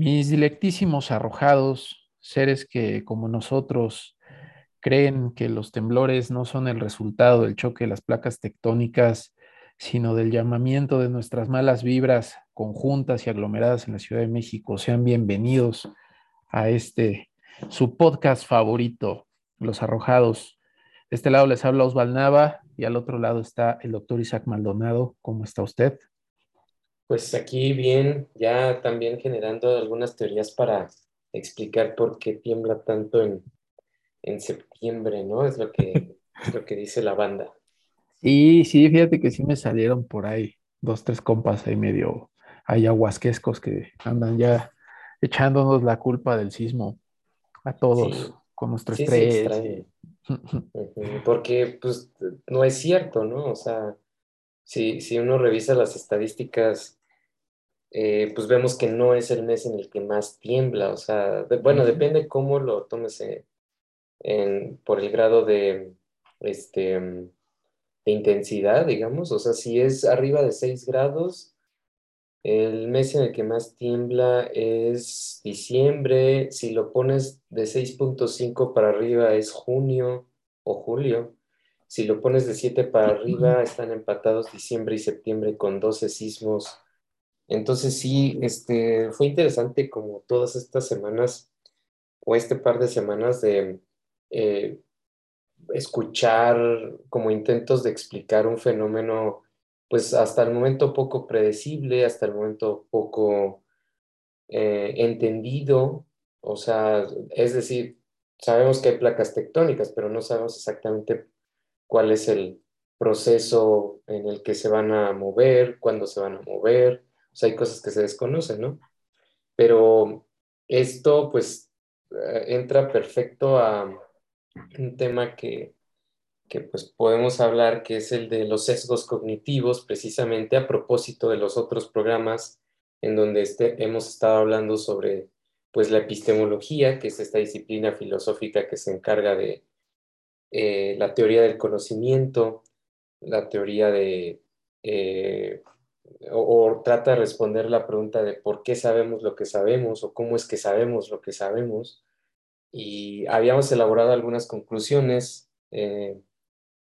Mis dilectísimos arrojados, seres que como nosotros creen que los temblores no son el resultado del choque de las placas tectónicas, sino del llamamiento de nuestras malas vibras conjuntas y aglomeradas en la Ciudad de México. Sean bienvenidos a este, su podcast favorito, Los Arrojados. De este lado les habla Osval Nava y al otro lado está el doctor Isaac Maldonado. ¿Cómo está usted? Pues aquí bien, ya también generando algunas teorías para explicar por qué tiembla tanto en, en septiembre, ¿no? Es lo que, lo que dice la banda. Sí, sí, fíjate que sí me salieron por ahí dos, tres compas ahí medio ayahuasquescos que andan ya echándonos la culpa del sismo a todos con nuestro estrés. Porque pues no es cierto, ¿no? O sea, si, si uno revisa las estadísticas eh, pues vemos que no es el mes en el que más tiembla, o sea, bueno, depende cómo lo tomes en, por el grado de, este, de intensidad, digamos, o sea, si es arriba de 6 grados, el mes en el que más tiembla es diciembre, si lo pones de 6.5 para arriba es junio o julio, si lo pones de 7 para arriba están empatados diciembre y septiembre con 12 sismos entonces sí, este, fue interesante como todas estas semanas o este par de semanas de eh, escuchar como intentos de explicar un fenómeno, pues hasta el momento poco predecible, hasta el momento poco eh, entendido, o sea, es decir, sabemos que hay placas tectónicas, pero no sabemos exactamente cuál es el proceso en el que se van a mover, cuándo se van a mover, o hay cosas que se desconocen, ¿no? Pero esto, pues, eh, entra perfecto a un tema que, que, pues, podemos hablar, que es el de los sesgos cognitivos, precisamente a propósito de los otros programas en donde este, hemos estado hablando sobre, pues, la epistemología, que es esta disciplina filosófica que se encarga de eh, la teoría del conocimiento, la teoría de eh, o, trata de responder la pregunta de por qué sabemos lo que sabemos o cómo es que sabemos lo que sabemos. Y habíamos elaborado algunas conclusiones. Eh,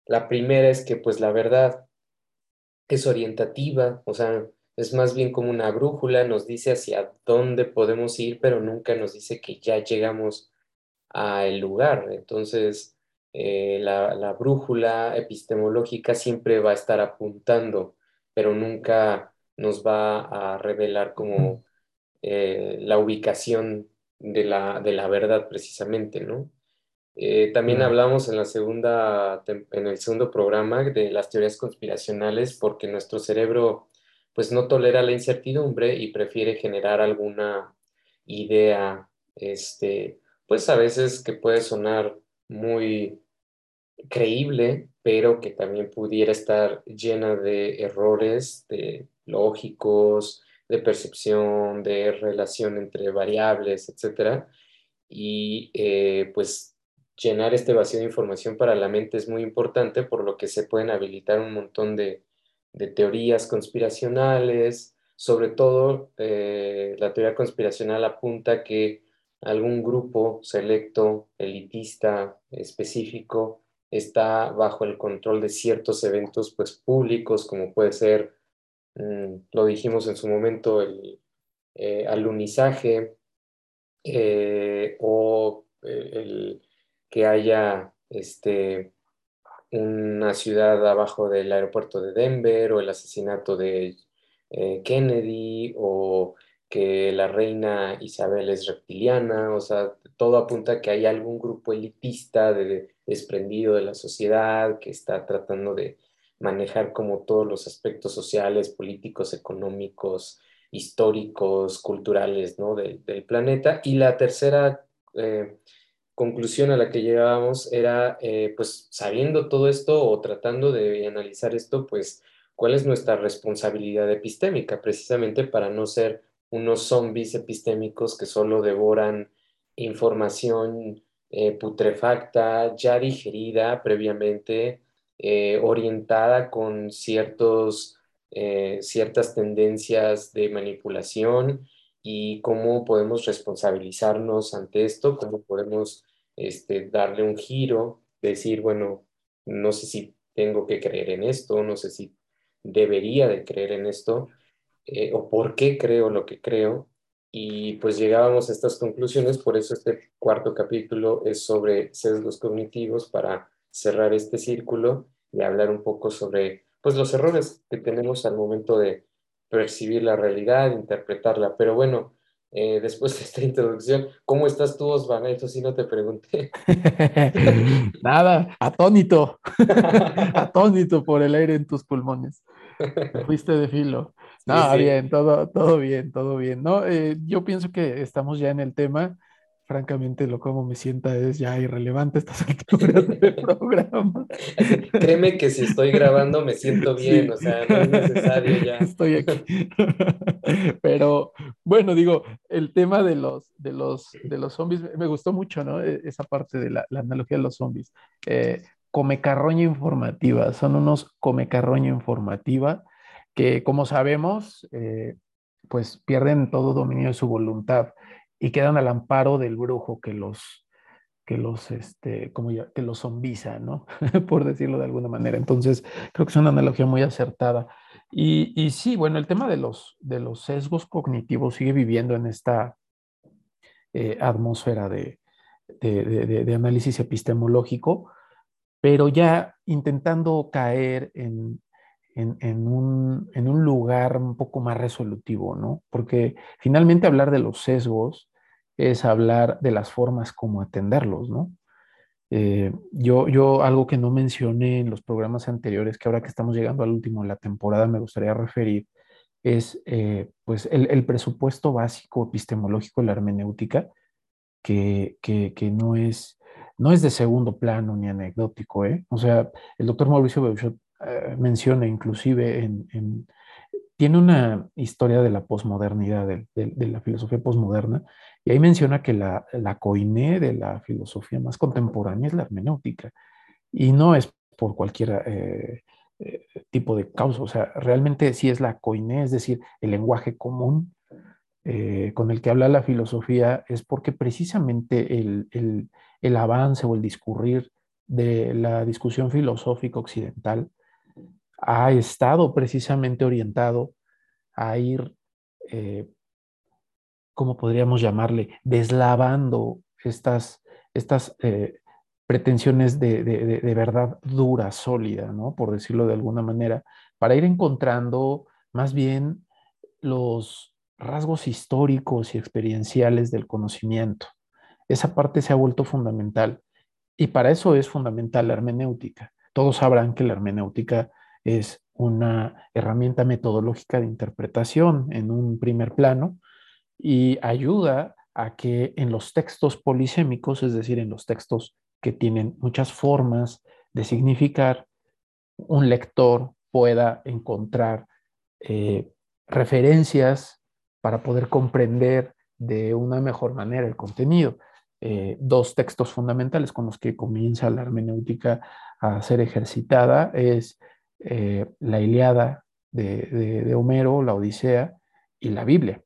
la primera es que pues la verdad es orientativa, o sea, es más bien como una brújula, nos dice hacia dónde podemos ir, pero nunca nos dice que ya llegamos al lugar. Entonces, eh, la, la brújula epistemológica siempre va a estar apuntando pero nunca nos va a revelar como eh, la ubicación de la, de la verdad precisamente, ¿no? Eh, también hablamos en, la segunda, en el segundo programa de las teorías conspiracionales porque nuestro cerebro pues no tolera la incertidumbre y prefiere generar alguna idea, este, pues a veces que puede sonar muy creíble, pero que también pudiera estar llena de errores de lógicos, de percepción, de relación entre variables, etc. Y eh, pues llenar este vacío de información para la mente es muy importante, por lo que se pueden habilitar un montón de, teorías conspiracionales, sobre todo eh, la teoría conspiracional apunta que algún grupo selecto, elitista, específico, está bajo el control de ciertos eventos pues, públicos, como puede ser, mm, lo dijimos en su momento, el eh, alunizaje eh, o eh, el que haya este, una ciudad abajo del aeropuerto de Denver o el asesinato de Kennedy o que la reina Isabel es reptiliana, o sea, todo apunta a que hay algún grupo elitista de, desprendido de la sociedad, que está tratando de manejar como todos los aspectos sociales, políticos, económicos, históricos, culturales ¿no? del planeta. Y la tercera eh, conclusión a la que llegábamos era, eh, pues sabiendo todo esto o tratando de analizar esto, pues cuál es nuestra responsabilidad epistémica, precisamente para no ser unos zombies epistémicos que solo devoran información eh, putrefacta, ya digerida previamente, eh, orientada con ciertos, eh, ciertas tendencias de manipulación y cómo podemos responsabilizarnos ante esto, cómo podemos este, darle un giro, decir, bueno, no sé si tengo que creer en esto, no sé si debería de creer en esto, o por qué creo lo que creo. Y pues llegábamos a estas conclusiones, por eso este cuarto capítulo es sobre sesgos cognitivos para cerrar este círculo y hablar un poco sobre pues los errores que tenemos al momento de percibir la realidad, interpretarla. Pero bueno, eh, después de esta introducción, ¿cómo estás tú, Osvaldo? Eso sí no te pregunté. Nada, atónito, atónito por el aire en tus pulmones. fuiste de filo. No, bien, todo, todo bien, todo bien. No, eh, yo pienso que estamos ya en el tema francamente lo como me sienta es ya irrelevante estas alturas del programa. créeme que si estoy grabando me siento bien, o sea, no es necesario ya. Estoy aquí. Pero bueno, digo, el tema de los, de los, de los zombies me gustó mucho, ¿no? E, esa parte de la, analogía de los zombies. Eh, come carroña informativa, son unos come carroña informativa que, como sabemos, eh, pues pierden todo dominio de su voluntad y quedan al amparo del brujo que los, que los, este, como ya, que los zombiza, ¿no? Por decirlo de alguna manera. Entonces, creo que es una analogía muy acertada. Y, y sí, bueno, el tema de los, de los sesgos cognitivos sigue viviendo en esta eh, atmósfera de, de, de, análisis epistemológico, pero ya intentando caer en, en, un, en, un, lugar un poco más resolutivo, ¿no? Porque finalmente hablar de los sesgos es hablar de las formas como atenderlos, ¿no? Eh, yo, yo algo que no mencioné en los programas anteriores, que ahora que estamos llegando al último de la temporada me gustaría referir, es eh, pues el, presupuesto básico epistemológico de la hermenéutica, que, que, no, es, no es de segundo plano ni anecdótico. ¿eh? O sea, el doctor Mauricio Beuchot eh, menciona inclusive en, tiene una historia de la posmodernidad, de, de, la filosofía posmoderna, y ahí menciona que la, la coine de la filosofía más contemporánea es la hermenéutica, y no es por cualquier eh, eh, tipo de causa, o sea, realmente sí es la coine, es decir, el lenguaje común con el que habla la filosofía, es porque precisamente el, el avance o el discurrir de la discusión filosófica occidental ha estado precisamente orientado a ir ¿cómo podríamos llamarle? Deslavando estas, estas eh, pretensiones de, de, verdad dura, sólida, ¿no? Por decirlo de alguna manera, para ir encontrando más bien los rasgos históricos y experienciales del conocimiento. Esa parte se ha vuelto fundamental y para eso es fundamental la hermenéutica. Todos sabrán que la hermenéutica es una herramienta metodológica de interpretación en un primer plano, y ayuda a que en los textos polisémicos, es decir, en los textos que tienen muchas formas de significar, un lector pueda encontrar eh, referencias para poder comprender de una mejor manera el contenido. Eh, dos textos fundamentales con los que comienza la hermenéutica a ser ejercitada es eh, la Iliada de Homero, la Odisea y la Biblia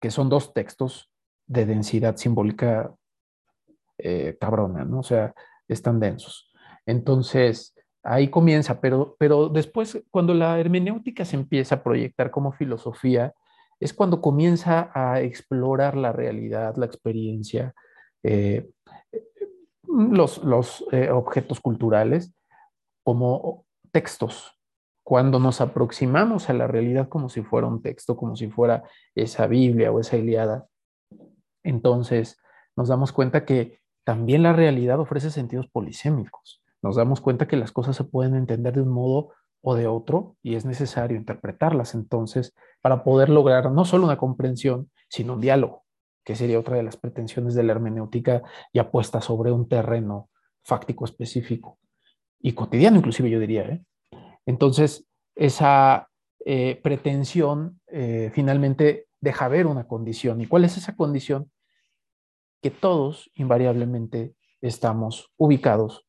que son dos textos de densidad simbólica eh, cabrona, ¿no? O sea, están densos. Entonces, ahí comienza, pero, pero después, cuando la hermenéutica se empieza a proyectar como filosofía, es cuando comienza a explorar la realidad, la experiencia, eh, los, eh, objetos culturales como textos, cuando nos aproximamos a la realidad como si fuera un texto, como si fuera esa Biblia o esa Iliada, entonces nos damos cuenta que también la realidad ofrece sentidos polisémicos. Nos damos cuenta que las cosas se pueden entender de un modo o de otro y es necesario interpretarlas. Entonces para poder lograr no solo una comprensión, sino un diálogo, que sería otra de las pretensiones de la hermenéutica ya puesta sobre un terreno fáctico específico y cotidiano inclusive yo diría, ¿eh? Entonces, esa eh, pretensión eh, finalmente deja ver una condición. ¿Y cuál es esa condición? Que todos invariablemente estamos ubicados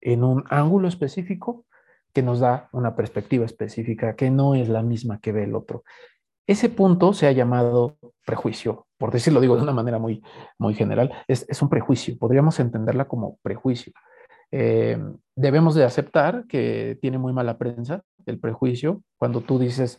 en un ángulo específico que nos da una perspectiva específica que no es la misma que ve el otro. Ese punto se ha llamado prejuicio, por decirlo digo de una manera muy, muy general, es, es un prejuicio, podríamos entenderla como prejuicio. Eh, debemos de aceptar que tiene muy mala prensa el prejuicio. Cuando tú dices,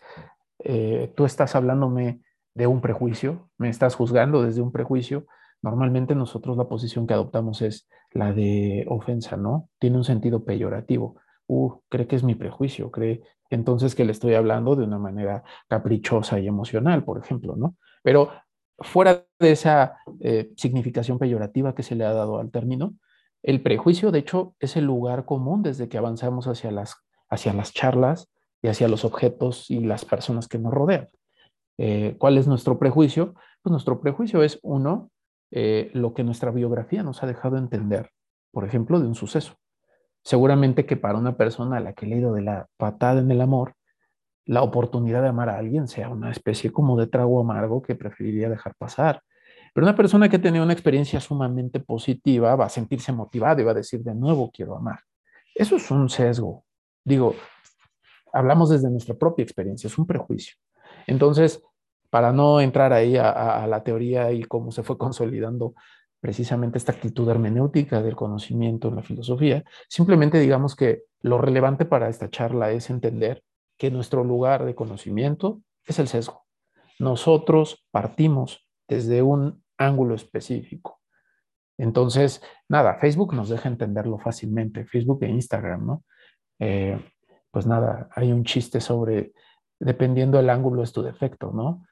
eh, tú estás hablándome de un prejuicio, me estás juzgando desde un prejuicio, normalmente nosotros la posición que adoptamos es la de ofensa, ¿no? Tiene un sentido peyorativo. Uh, cree que es mi prejuicio, cree entonces que le estoy hablando de una manera caprichosa y emocional, por ejemplo, ¿no? Pero fuera de esa eh, significación peyorativa que se le ha dado al término, el prejuicio, de hecho, es el lugar común desde que avanzamos hacia las, hacia las charlas y hacia los objetos y las personas que nos rodean. Eh, ¿Cuál es nuestro prejuicio? Pues nuestro prejuicio es, uno, eh, lo que nuestra biografía nos ha dejado entender, por ejemplo, de un suceso. Seguramente que para una persona a la que he leído de la patada en el amor, la oportunidad de amar a alguien sea una especie como de trago amargo que preferiría dejar pasar. Pero una persona que ha tenido una experiencia sumamente positiva va a sentirse motivada y va a decir de nuevo quiero amar. Eso es un sesgo. Digo, hablamos desde nuestra propia experiencia, es un prejuicio. Entonces, para no entrar ahí a, la teoría y cómo se fue consolidando precisamente esta actitud hermenéutica del conocimiento en la filosofía, simplemente digamos que lo relevante para esta charla es entender que nuestro lugar de conocimiento es el sesgo. Nosotros partimos desde un ángulo específico. Entonces, nada, Facebook nos deja entenderlo fácilmente, Facebook e Instagram, ¿no? Eh, pues nada, hay un chiste sobre, dependiendo del ángulo es tu defecto, ¿no?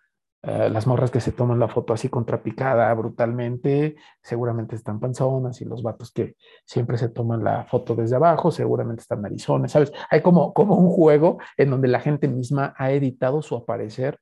Eh, las morras que se toman la foto así contrapicada brutalmente, seguramente están panzonas y los vatos que siempre se toman la foto desde abajo, seguramente están narizones, ¿sabes? Hay como, como un juego en donde la gente misma ha editado su aparecer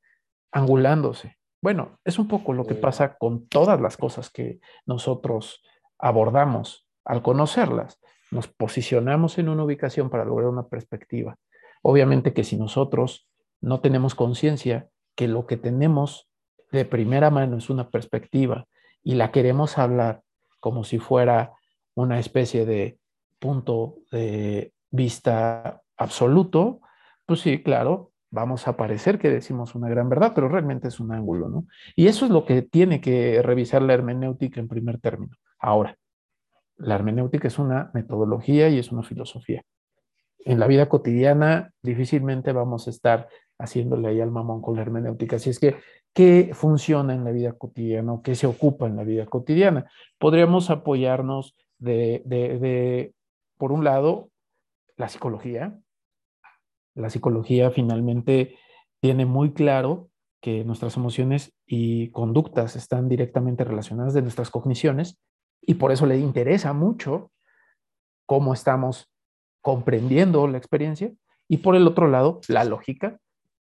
angulándose. Bueno, es un poco lo que pasa con todas las cosas que nosotros abordamos al conocerlas. Nos posicionamos en una ubicación para lograr una perspectiva. Obviamente que si nosotros no tenemos conciencia que lo que tenemos de primera mano es una perspectiva y la queremos hablar como si fuera una especie de punto de vista absoluto, pues sí, claro, vamos a parecer que decimos una gran verdad, pero realmente es un ángulo, ¿no? Y eso es lo que tiene que revisar la hermenéutica en primer término. Ahora, la hermenéutica es una metodología y es una filosofía. En la vida cotidiana difícilmente vamos a estar haciéndole ahí al mamón con la hermenéutica. Así es que, ¿qué funciona en la vida cotidiana o qué se ocupa en la vida cotidiana? Podríamos apoyarnos de, de, por un lado, la psicología. La psicología finalmente tiene muy claro que nuestras emociones y conductas están directamente relacionadas de nuestras cogniciones y por eso le interesa mucho cómo estamos comprendiendo la experiencia. Y por el otro lado, la lógica,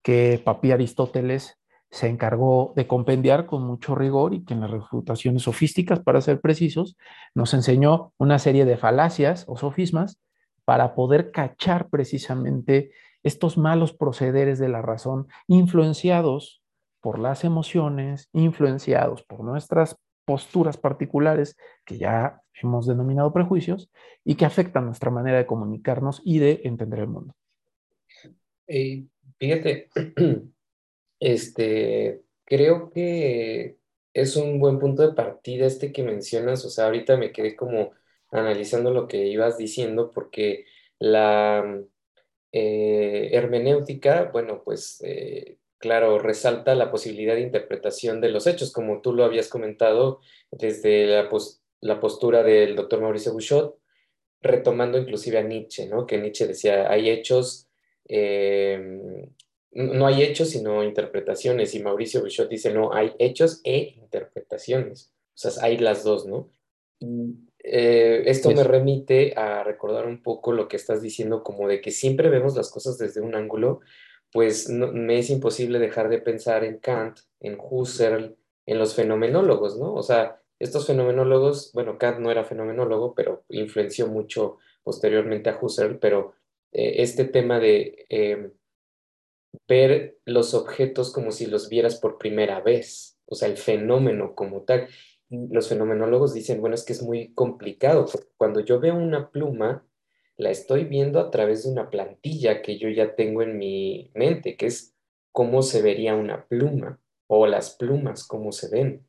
que Papi Aristóteles se encargó de compendiar con mucho rigor y que en las refutaciones sofísticas, para ser precisos, nos enseñó una serie de falacias o sofismas para poder cachar precisamente estos malos procederes de la razón influenciados por las emociones, influenciados por nuestras posturas particulares que ya hemos denominado prejuicios y que afectan nuestra manera de comunicarnos y de entender el mundo. Eh, fíjate, este, creo que es un buen punto de partida este que mencionas, o sea, ahorita me quedé como analizando lo que ibas diciendo porque la eh, hermenéutica, bueno, pues eh, claro, resalta la posibilidad de interpretación de los hechos, como tú lo habías comentado desde la, la postura del doctor Mauricio Bouchot, retomando inclusive a Nietzsche, ¿no? Que Nietzsche decía, hay hechos eh, no hay hechos sino interpretaciones y Mauricio Bichot dice, no, hay hechos e interpretaciones. O sea, hay las dos, ¿no? Eh, esto me remite a recordar un poco lo que estás diciendo, como de que siempre vemos las cosas desde un ángulo, pues me es imposible dejar de pensar en Kant, en Husserl, en los fenomenólogos, ¿no? O sea, estos fenomenólogos, bueno, Kant no era fenomenólogo, pero influenció mucho posteriormente a Husserl, pero eh, este tema de em, ver los objetos como si los vieras por primera vez, o sea, el fenómeno como tal. Los fenomenólogos dicen, bueno, es que es muy complicado, porque cuando yo veo una pluma, la estoy viendo a través de una plantilla que yo ya tengo en mi mente, que es cómo se vería una pluma. o las plumas, cómo se ven,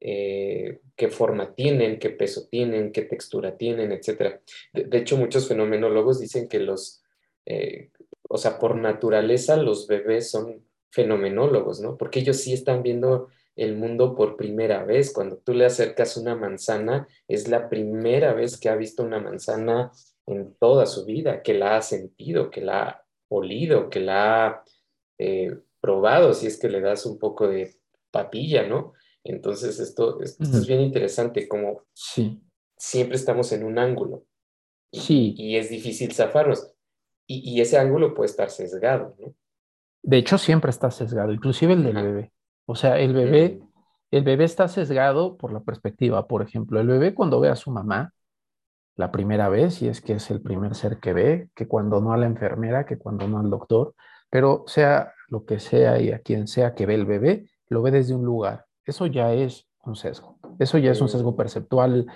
eh, qué forma tienen, qué peso tienen, qué textura tienen, etc. De, hecho, muchos fenomenólogos dicen que los, eh, o sea, por naturaleza los bebés son fenomenólogos, ¿no? Porque ellos sí están viendo el mundo por primera vez. Cuando tú le acercas una manzana, es la primera vez que ha visto una manzana en toda su vida, que la ha sentido, que la ha olido, que la ha eh, probado, si es que le das un poco de papilla, ¿no? Entonces, esto, es bien interesante, como sí. siempre estamos en un ángulo. Sí. Y, es difícil zafarnos. Y, ese ángulo puede estar sesgado, ¿no? De hecho, siempre está sesgado, inclusive el del bebé. O sea, el bebé, el bebé está sesgado por la perspectiva. Por ejemplo, el bebé cuando ve a su mamá la primera vez, y es que es el primer ser que ve, que cuando no a la enfermera, que cuando no al doctor, pero sea lo que sea y a quien sea que ve el bebé, lo ve desde un lugar. Eso ya es un sesgo. Eso ya es un sesgo perceptual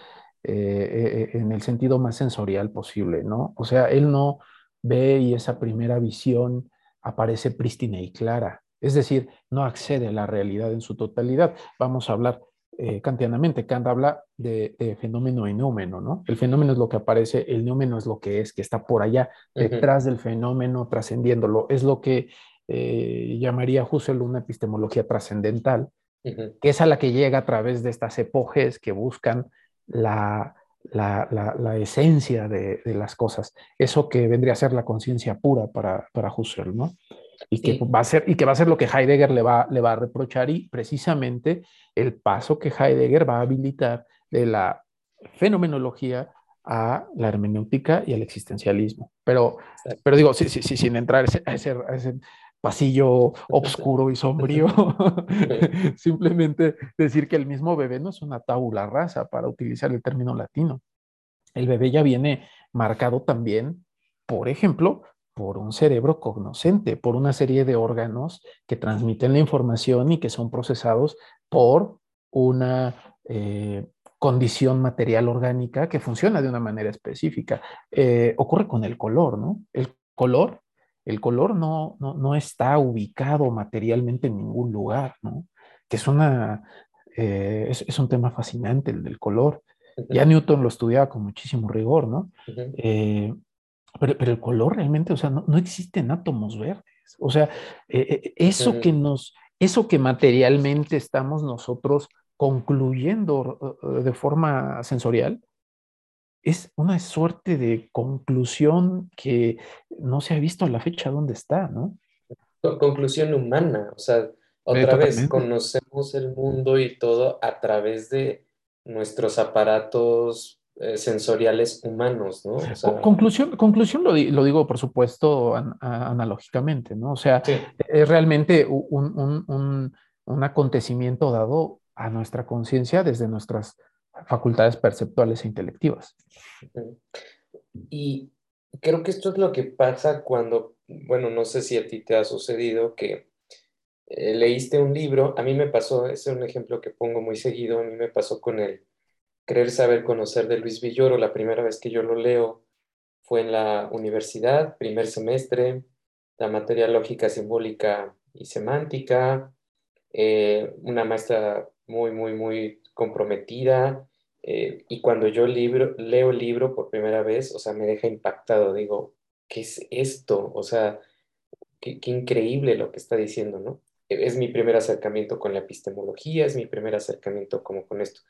eh, eh, en el sentido más sensorial posible, ¿no? O sea, él no ve y esa primera visión aparece prístina y clara. Es decir, no accede a la realidad en su totalidad. Vamos a hablar eh, kantianamente. Kant habla de, fenómeno y númeno, ¿no? El fenómeno es lo que aparece, el númeno es lo que es, que está por allá, detrás del fenómeno, trascendiéndolo. Es lo que eh, llamaría Husserl una epistemología trascendental, que es a la que llega a través de estas epoges que buscan la, la, esencia de, las cosas, eso que vendría a ser la conciencia pura para, para Husserl, ¿no? Y que, va a ser, y que va a ser lo que Heidegger le va, le va a reprochar y precisamente el paso que Heidegger va a habilitar de la fenomenología a la hermenéutica y al existencialismo. Pero, pero digo, sí, sí, sí, sin entrar a ese, a ese pasillo oscuro y sombrío. Simplemente decir que el mismo bebé no es una tabula rasa, para utilizar el término latino. El bebé ya viene marcado también, por ejemplo, por un cerebro cognoscente, por una serie de órganos que transmiten la información y que son procesados por una eh, condición material orgánica que funciona de una manera específica. Eh, ocurre con el color, ¿no? El color el color no, no, está ubicado materialmente en ningún lugar, ¿no? Que es, una, eh, es, un tema fascinante el del color. Ya Newton lo estudiaba con muchísimo rigor, ¿no? Eh, pero, el color realmente, o sea, no, existen átomos verdes. O sea, eh, eso que nos, eso que materialmente estamos nosotros concluyendo de forma sensorial, es una suerte de conclusión que no se ha visto a la fecha dónde está, ¿no? Conclusión humana, o sea, otra vez conocemos el mundo y todo a través de nuestros aparatos eh, sensoriales humanos, ¿no? conclusión, conclusión lo, digo, por supuesto, analógicamente, ¿no? O sea, es realmente un, un acontecimiento dado a nuestra conciencia desde nuestras facultades perceptuales e intelectivas. Y creo que esto es lo que pasa cuando, bueno, no sé si a ti te ha sucedido que eh, leíste un libro, a mí me pasó, ese es un ejemplo que pongo muy seguido, a mí me pasó con el Creer, Saber, Conocer de Luis Villoro, la primera vez que yo lo leo fue en la universidad, primer semestre, la materia lógica, simbólica y semántica, eh, una maestra muy, muy, muy comprometida, eh, y cuando yo libro, leo el libro por primera vez, o sea, me deja impactado. Digo, ¿qué es esto? O sea, qué, increíble lo que está diciendo, ¿no? E, es mi primer acercamiento con la epistemología, es mi primer acercamiento como con esto.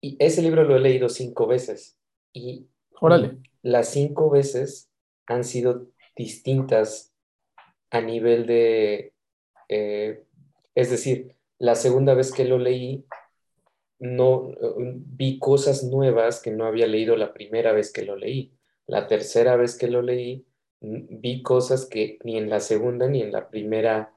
Y ese libro lo he leído cinco veces. Y Órale. las cinco veces han sido distintas a nivel de, eh, es decir, la segunda vez que lo leí no vi cosas nuevas que no había leído la primera vez que lo leí. La tercera vez que lo leí, vi cosas que ni en la segunda ni en la primera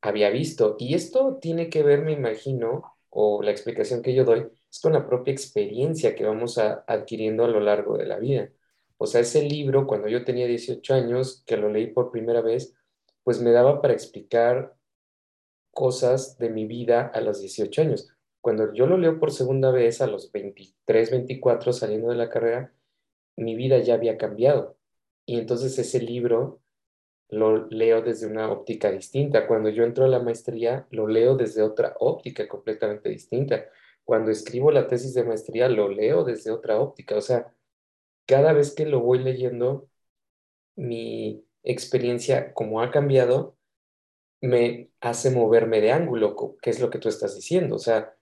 había visto. Y esto tiene que ver, me imagino, o la explicación que yo doy, es con la propia experiencia que vamos adquiriendo a lo largo de la vida. O sea, ese libro, cuando yo tenía 18 años, que lo leí por primera vez, pues me daba para explicar cosas de mi vida a los 18 años cuando yo lo leo por segunda vez a los 23, 24 saliendo de la carrera, mi vida ya había cambiado. Y entonces ese libro lo leo desde una óptica distinta. Cuando yo entro a la maestría, lo leo desde otra óptica completamente distinta. Cuando escribo la tesis de maestría, lo leo desde otra óptica. O sea, cada vez que lo voy leyendo, mi experiencia, como ha cambiado, me hace moverme de ángulo, que es lo que tú estás diciendo. O sea,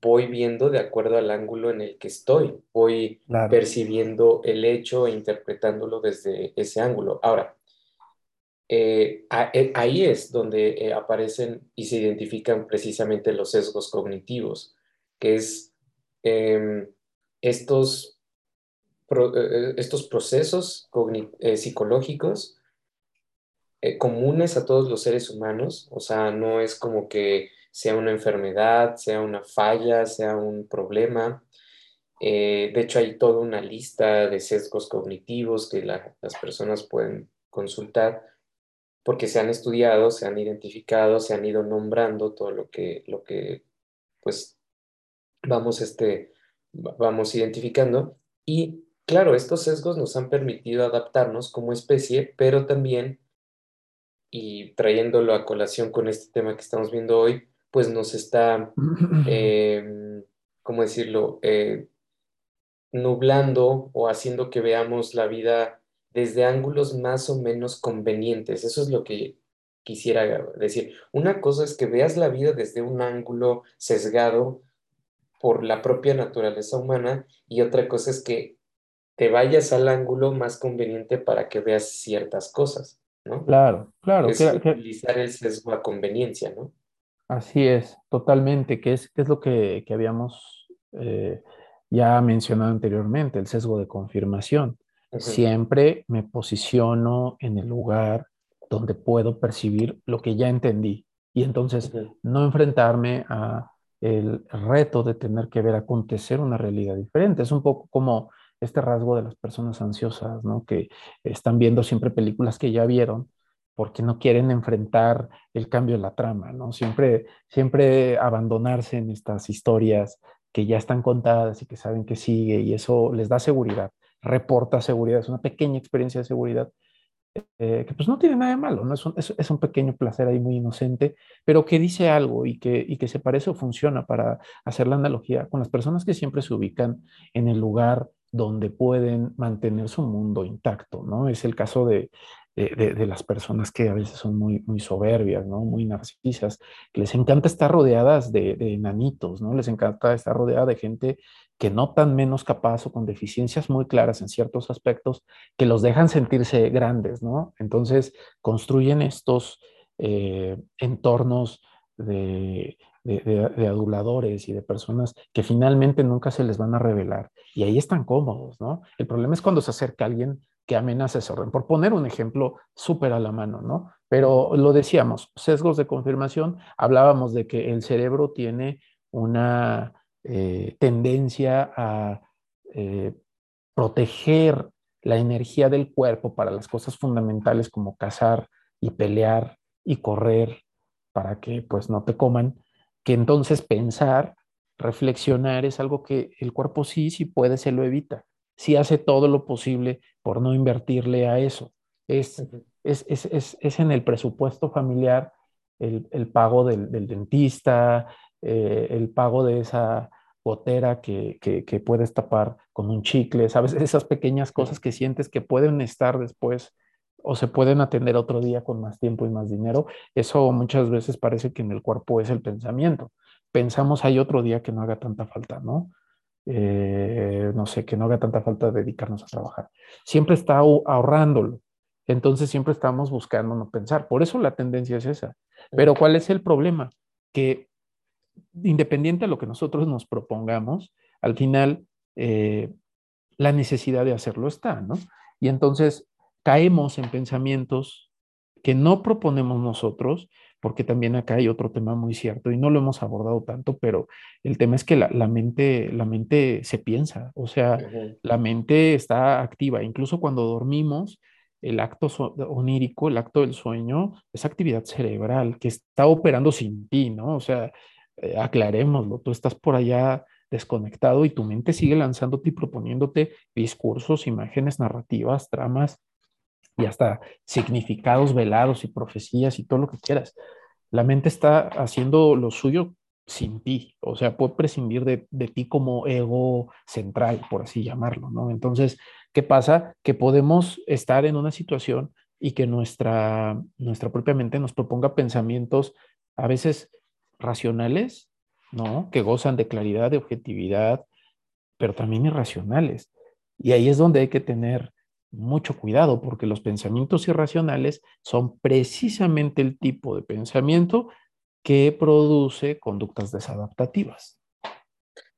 voy viendo de acuerdo al ángulo en el que estoy, voy percibiendo el hecho e interpretándolo desde ese ángulo. Ahora, eh, eh, ahí es donde eh, aparecen y se identifican precisamente los sesgos cognitivos, que es em, estos, estos procesos psicológicos comunes a todos los seres humanos, o sea, no es como que sea una enfermedad, sea una falla, sea un problema. de hecho, hay toda una lista de sesgos cognitivos que las personas pueden consultar porque se han estudiado, se han identificado, se han ido nombrando todo lo que, lo que pues, vamos, este, vamos identificando. Y claro, estos sesgos nos han permitido adaptarnos como especie, pero también, y trayéndolo a colación con este tema que estamos viendo hoy, pues nos está, em, ¿cómo decirlo?, eh, nublando o haciendo que veamos la vida desde ángulos más o menos convenientes. Eso es lo que quisiera decir. Una cosa es que veas la vida desde un ángulo sesgado por la propia naturaleza humana y otra cosa es que te vayas al ángulo más conveniente para que veas ciertas cosas, ¿no? Claro, claro. Es utilizar el sesgo a conveniencia, ¿no? Así es, totalmente, que es, es lo que, habíamos eh, ya mencionado anteriormente, el sesgo de confirmación. Siempre me posiciono en el lugar donde puedo percibir lo que ya entendí y entonces no enfrentarme a el reto de tener que ver acontecer una realidad diferente. Es un poco como este rasgo de las personas ansiosas, ¿no? Que están viendo siempre películas que ya vieron porque no quieren enfrentar el cambio de la trama, ¿no? Siempre, siempre abandonarse en estas historias que ya están contadas y que saben que sigue y eso les da seguridad reporta seguridad, es una pequeña experiencia de seguridad eh, que pues no tiene nada de malo, ¿no? Es un, es, un, pequeño placer ahí muy inocente, pero que dice algo y que, y que se parece o funciona para hacer la analogía con las personas que siempre se ubican en el lugar donde pueden mantener su mundo intacto, ¿no? Es el caso de, de, las personas que a veces son muy, muy soberbias, ¿no? Muy narcisas, que les encanta estar rodeadas de, de enanitos, ¿no? Les encanta estar rodeada de gente que notan menos capaz o con deficiencias muy claras en ciertos aspectos que los dejan sentirse grandes, ¿no? Entonces construyen estos eh, entornos de, de, aduladores y de personas que finalmente nunca se les van a revelar y ahí están cómodos, ¿no? El problema es cuando se acerca alguien que amenaza ese orden. Por poner un ejemplo súper a la mano, ¿no? Pero lo decíamos, sesgos de confirmación, hablábamos de que el cerebro tiene una eh, tendencia a eh, proteger la energía del cuerpo para las cosas fundamentales como cazar y pelear y correr para que pues no te coman, que entonces pensar, reflexionar es algo que el cuerpo sí, sí puede, se lo evita, sí hace todo lo posible por no invertirle a eso. Es, es, es, es en el presupuesto familiar el, el pago del, del dentista, eh, el pago de esa gotera que, que, puedes tapar con un chicle, ¿sabes? Esas pequeñas cosas que sientes que pueden estar después o se pueden atender otro día con más tiempo y más dinero. Eso muchas veces parece que en el cuerpo es el pensamiento. Pensamos hay otro día que no haga tanta falta, ¿no? Eh, no sé, que no haga tanta falta dedicarnos a trabajar. Siempre está ahorrándolo. Entonces siempre estamos buscando no pensar. Por eso la tendencia es esa. Pero ¿cuál es el problema? Que independiente de lo que nosotros nos propongamos, al final eh, la necesidad de hacerlo está, ¿no? Y entonces caemos en pensamientos que no proponemos nosotros, porque también acá hay otro tema muy cierto y no lo hemos abordado tanto, pero el tema es que la, mente, la mente se piensa, o sea, la mente está activa, incluso cuando dormimos, el acto onírico, el acto del sueño, es actividad cerebral que está operando sin ti, ¿no? O sea, eh, aclarémoslo, tú estás por allá desconectado y tu mente sigue lanzándote y proponiéndote discursos, imágenes, narrativas, tramas y hasta significados velados y profecías y todo lo que quieras. La mente está haciendo lo suyo sin ti, o sea, puede prescindir de, de ti como ego central, por así llamarlo, ¿no? Entonces, ¿qué pasa? Que podemos estar en una situación y que nuestra, nuestra propia mente nos proponga pensamientos a veces racionales, ¿no? Que gozan de claridad, de objetividad, pero también irracionales. Y ahí es donde hay que tener mucho cuidado, porque los pensamientos irracionales son precisamente el tipo de pensamiento que produce conductas desadaptativas.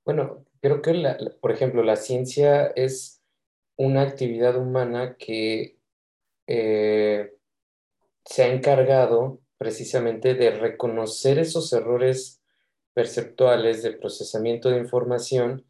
Bueno, creo que, por ejemplo, la ciencia es una actividad humana que eh, se ha encargado precisamente de reconocer esos errores perceptuales de procesamiento de información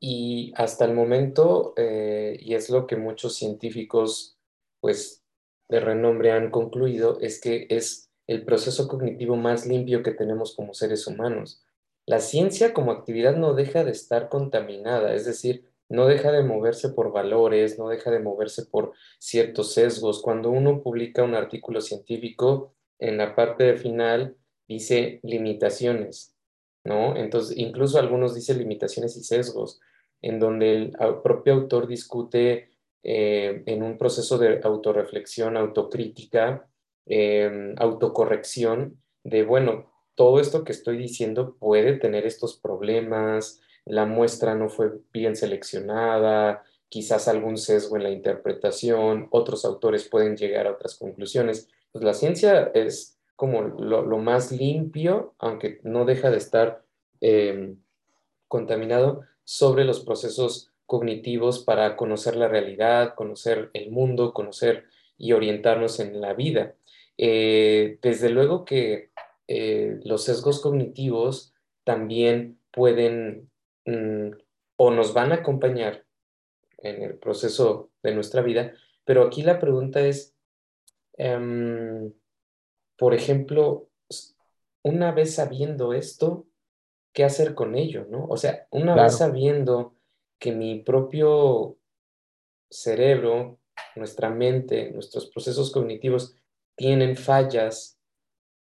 y hasta el momento, eh, y es lo que muchos científicos pues de renombre han concluido, es que es el proceso cognitivo más limpio que tenemos como seres humanos. La ciencia como actividad no deja de estar contaminada, es decir, no deja de moverse por valores, no deja de moverse por ciertos sesgos. Cuando uno publica un artículo científico, en la parte final dice limitaciones, ¿no? Entonces, incluso algunos dicen limitaciones y sesgos, en donde el propio autor discute eh, en un proceso de autorreflexión, autocrítica, em, autocorrección, de, bueno, todo esto que estoy diciendo puede tener estos problemas, la muestra no fue bien seleccionada, quizás algún sesgo en la interpretación, otros autores pueden llegar a otras conclusiones. Pues la ciencia es como lo, más limpio, aunque no deja de estar em, contaminado, sobre los procesos cognitivos para conocer la realidad, conocer el mundo, conocer y orientarnos en la vida. Eh, desde luego que eh, los sesgos cognitivos también pueden mm, o nos van a acompañar en el proceso de nuestra vida, pero aquí la pregunta es, em, por ejemplo, una vez sabiendo esto, ¿qué hacer con ello? ¿no? O sea, una vez sabiendo que mi propio cerebro, nuestra mente, nuestros procesos cognitivos tienen fallas,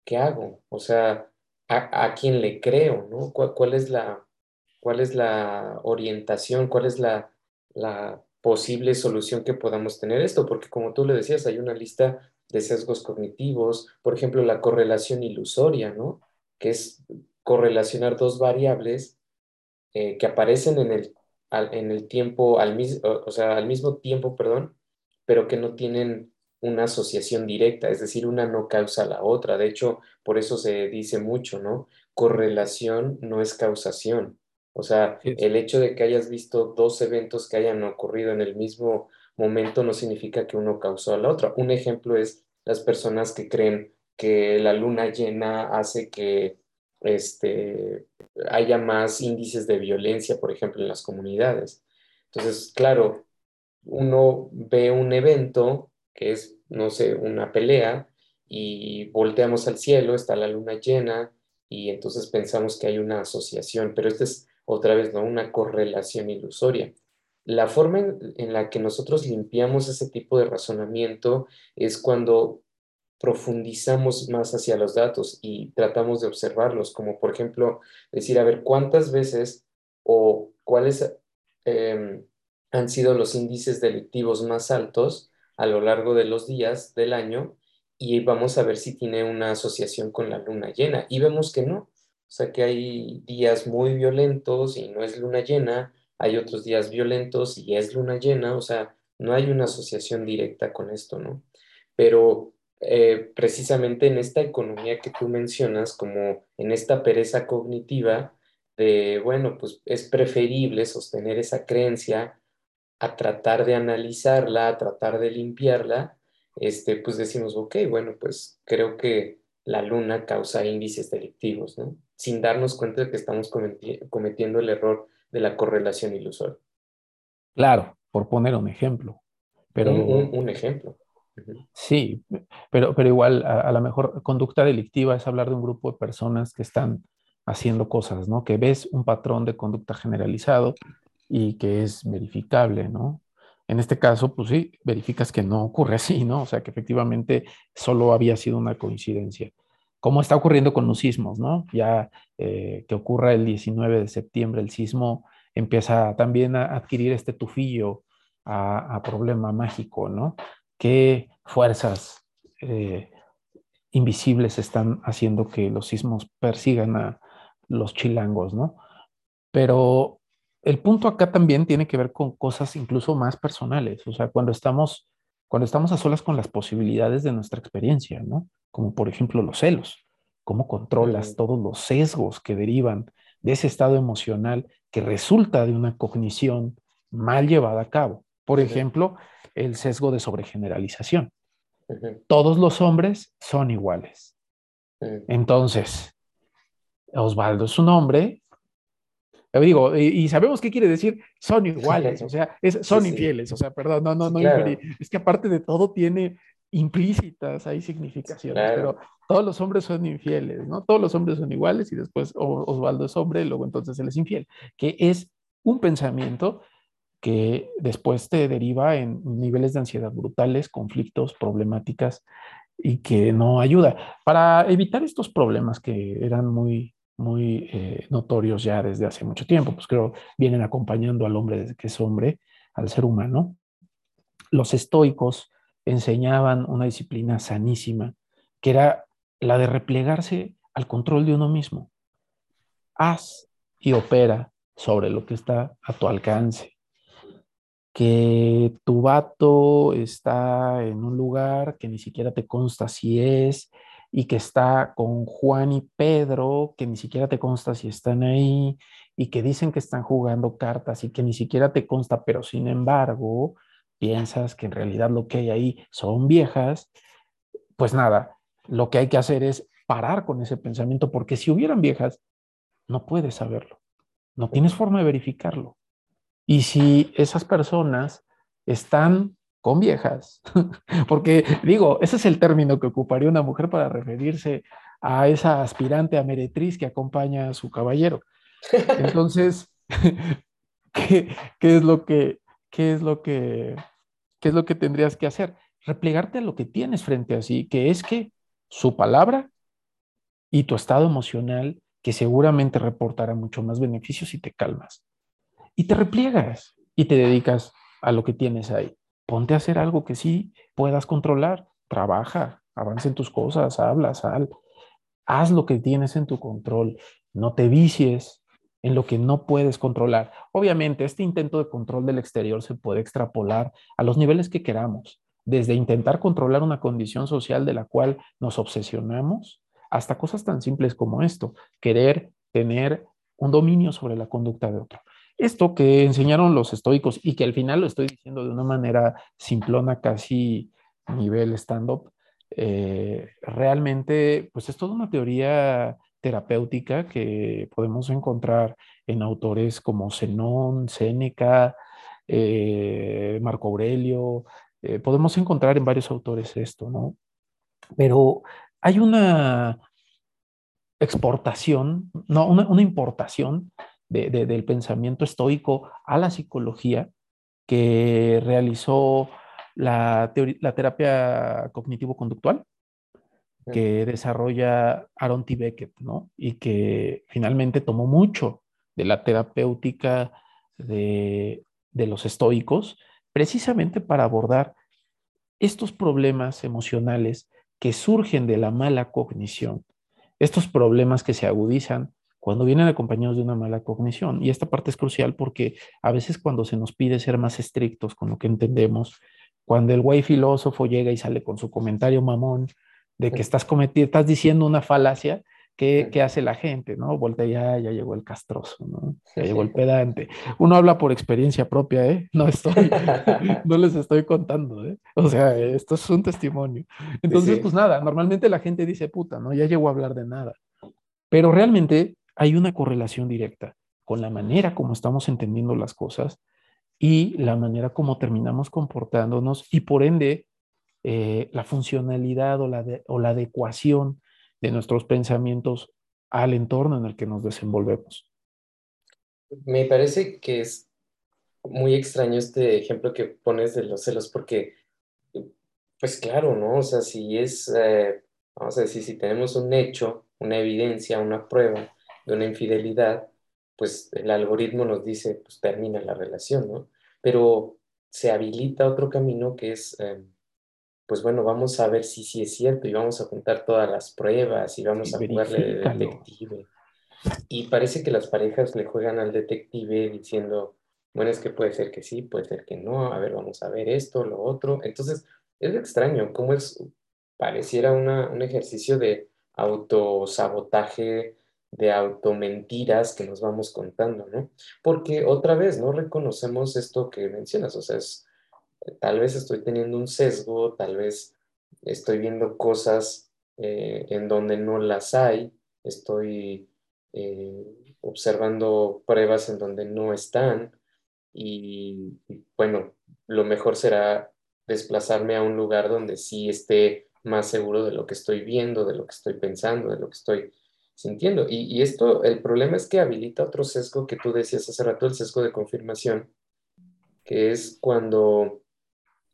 ¿qué hago? O sea, ¿a, quién le creo? ¿no? ¿Cuál, es la, ¿Cuál es la orientación? ¿Cuál es la, la posible solución que podamos tener esto? Porque como tú le decías, hay una lista de sesgos cognitivos, por ejemplo, la correlación ilusoria, ¿no? Que es correlacionar dos variables eh, que aparecen en el, en el tiempo, al, o sea, al mismo tiempo, perdón, pero que no tienen una asociación directa, es decir, una no causa la otra. De hecho, por eso se dice mucho, ¿no? Correlación no es causación. O sea, el hecho de que hayas visto dos eventos que hayan ocurrido en el mismo momento no significa que uno causó a la otra. Un ejemplo es las personas que creen que la luna llena hace que este, haya más índices de violencia, por ejemplo, en las comunidades. Entonces, claro, uno ve un evento que es, no sé, una pelea y volteamos al cielo, está la luna llena y entonces pensamos que hay una asociación, pero esta es otra vez, ¿no? Una correlación ilusoria. La forma en, la que nosotros limpiamos ese tipo de razonamiento es cuando profundizamos más hacia los datos y tratamos de observarlos, como por ejemplo decir, a ver, ¿cuántas veces o cuáles em, han sido los índices delictivos más altos a lo largo de los días del año? Y vamos a ver si tiene una asociación con la luna llena. Y vemos que no. O sea que hay días muy violentos y no es luna llena, hay otros días violentos y es luna llena, o sea, no hay una asociación directa con esto, ¿no? Pero eh, precisamente en esta economía que tú mencionas, como en esta pereza cognitiva de, bueno, pues es preferible sostener esa creencia a tratar de analizarla, a tratar de limpiarla, este, pues decimos, ok, bueno, pues creo que la luna causa índices delictivos, ¿no? Sin darnos cuenta de que estamos cometiendo el error de la correlación ilusoria. Claro, por poner un ejemplo. Pero... un ejemplo. Sí, pero, pero igual a, lo mejor conducta delictiva es hablar de un grupo de personas que están haciendo cosas, ¿no? Que ves un patrón de conducta generalizado y que es verificable, ¿no? En este caso, pues sí, verificas que no ocurre así, ¿no? O sea, que efectivamente solo había sido una coincidencia. Como está ocurriendo con los sismos, ¿no? Ya eh, que ocurra el 19 de septiembre, el sismo empieza también a adquirir este tufillo a, problema mágico, ¿no? ¿Qué fuerzas eh, invisibles están haciendo que los sismos persigan a los chilangos, ¿no? Pero el punto acá también tiene que ver con cosas incluso más personales, o sea, cuando estamos, cuando estamos a solas con las posibilidades de nuestra experiencia, ¿no? Como por ejemplo los celos, cómo controlas todos los sesgos que derivan de ese estado emocional que resulta de una cognición mal llevada a cabo. Por ejemplo, el sesgo de sobregeneralización. Todos los hombres son iguales. Entonces, Osvaldo es un hombre, digo, y, sabemos qué quiere decir, son iguales, o sea, son infieles, o sea, perdón, no, no, no, es que aparte de todo tiene implícitas, hay significaciones, pero todos los hombres son infieles, ¿no? Todos los hombres son iguales y después Osvaldo es hombre, luego entonces él es infiel, que es un pensamiento que después te deriva en niveles de ansiedad brutales, conflictos, problemáticas y que no ayuda. Para evitar estos problemas que eran muy, muy eh, notorios ya desde hace mucho tiempo, pues creo vienen acompañando al hombre desde que es hombre, al ser humano, los estoicos enseñaban una disciplina sanísima, que era la de replegarse al control de uno mismo. Haz y opera sobre lo que está a tu alcance que tu vato está en un lugar que ni siquiera te consta si es, y que está con Juan y Pedro, que ni siquiera te consta si están ahí, y que dicen que están jugando cartas y que ni siquiera te consta, pero sin embargo, piensas que en realidad lo que hay ahí son viejas, pues nada, lo que hay que hacer es parar con ese pensamiento, porque si hubieran viejas, no puedes saberlo, no tienes forma de verificarlo. Y si esas personas están con viejas, porque digo, ese es el término que ocuparía una mujer para referirse a esa aspirante a meretriz que acompaña a su caballero. Entonces, ¿qué, es lo que, qué es lo que, qué es lo que tendrías que hacer? Replegarte a lo que tienes frente a sí, que es que su palabra y tu estado emocional, que seguramente reportará mucho más beneficios si te calmas y te repliegas y te dedicas a lo que tienes ahí. Ponte a hacer algo que sí puedas controlar. Trabaja, avanza en tus cosas, habla, sal. Haz lo que tienes en tu control. No te vicies en lo que no puedes controlar. Obviamente, este intento de control del exterior se puede extrapolar a los niveles que queramos, desde intentar controlar una condición social de la cual nos obsesionamos hasta cosas tan simples como esto, querer tener un dominio sobre la conducta de otro. Esto que enseñaron los estoicos y que al final lo estoy diciendo de una manera simplona, casi nivel stand-up, eh, realmente pues es toda una teoría terapéutica que podemos encontrar en autores como Zenón, Séneca, eh, Marco Aurelio, eh, podemos encontrar en varios autores esto, ¿no? Pero hay una exportación, no, una importación del pensamiento estoico a la psicología que realizó la, la terapia cognitivo-conductual que desarrolla Aaron T. Beckett, ¿no? Y que finalmente tomó mucho de la terapéutica de, de los estoicos, precisamente para abordar estos problemas emocionales que surgen de la mala cognición, estos problemas que se agudizan cuando vienen acompañados de una mala cognición. Y esta parte es crucial porque a veces cuando se nos pide ser más estrictos con lo que entendemos, cuando el güey filósofo llega y sale con su comentario mamón de que estás cometiendo, estás diciendo una falacia, ¿qué, ¿qué, hace la gente? ¿no? Voltea, ya, ya llegó el castroso, ¿no? Ya llegó el pedante. Uno habla por experiencia propia, ¿eh? No estoy, no les estoy contando, ¿eh? O sea, esto es un testimonio. Entonces, pues nada, normalmente la gente dice, puta, ¿no? Ya llegó a hablar de nada. Pero realmente hay una correlación directa con la manera como estamos entendiendo las cosas y la manera como terminamos comportándonos y por ende eh, la funcionalidad o la, o la adecuación de nuestros pensamientos al entorno en el que nos desenvolvemos. Me parece que es muy extraño este ejemplo que pones de los celos porque, pues claro, ¿no? O sea, si es, eh, vamos a decir, si tenemos un hecho, una evidencia, una prueba de una infidelidad, pues el algoritmo nos dice, pues termina la relación, ¿no? Pero se habilita otro camino que es, eh, pues bueno, vamos a ver si sí es cierto y vamos a juntar todas las pruebas y vamos a jugarle de detective. Y parece que las parejas le juegan al detective diciendo, bueno, es que puede ser que sí, puede ser que no, a ver, vamos a ver esto, lo otro. Entonces, es extraño cómo es, pareciera una, un ejercicio de autosabotaje, de automentiras que nos vamos contando, ¿no? Porque otra vez, no reconocemos esto que mencionas, o sea, es, tal vez estoy teniendo un sesgo, tal vez estoy viendo cosas eh, en donde no las hay, estoy eh, observando pruebas en donde no están y, bueno, lo mejor será desplazarme a un lugar donde sí esté más seguro de lo que estoy viendo, de lo que estoy pensando, de lo que estoy sintiendo. Y, esto, el problema es que habilita otro sesgo que tú decías hace rato, el sesgo de confirmación, que es cuando,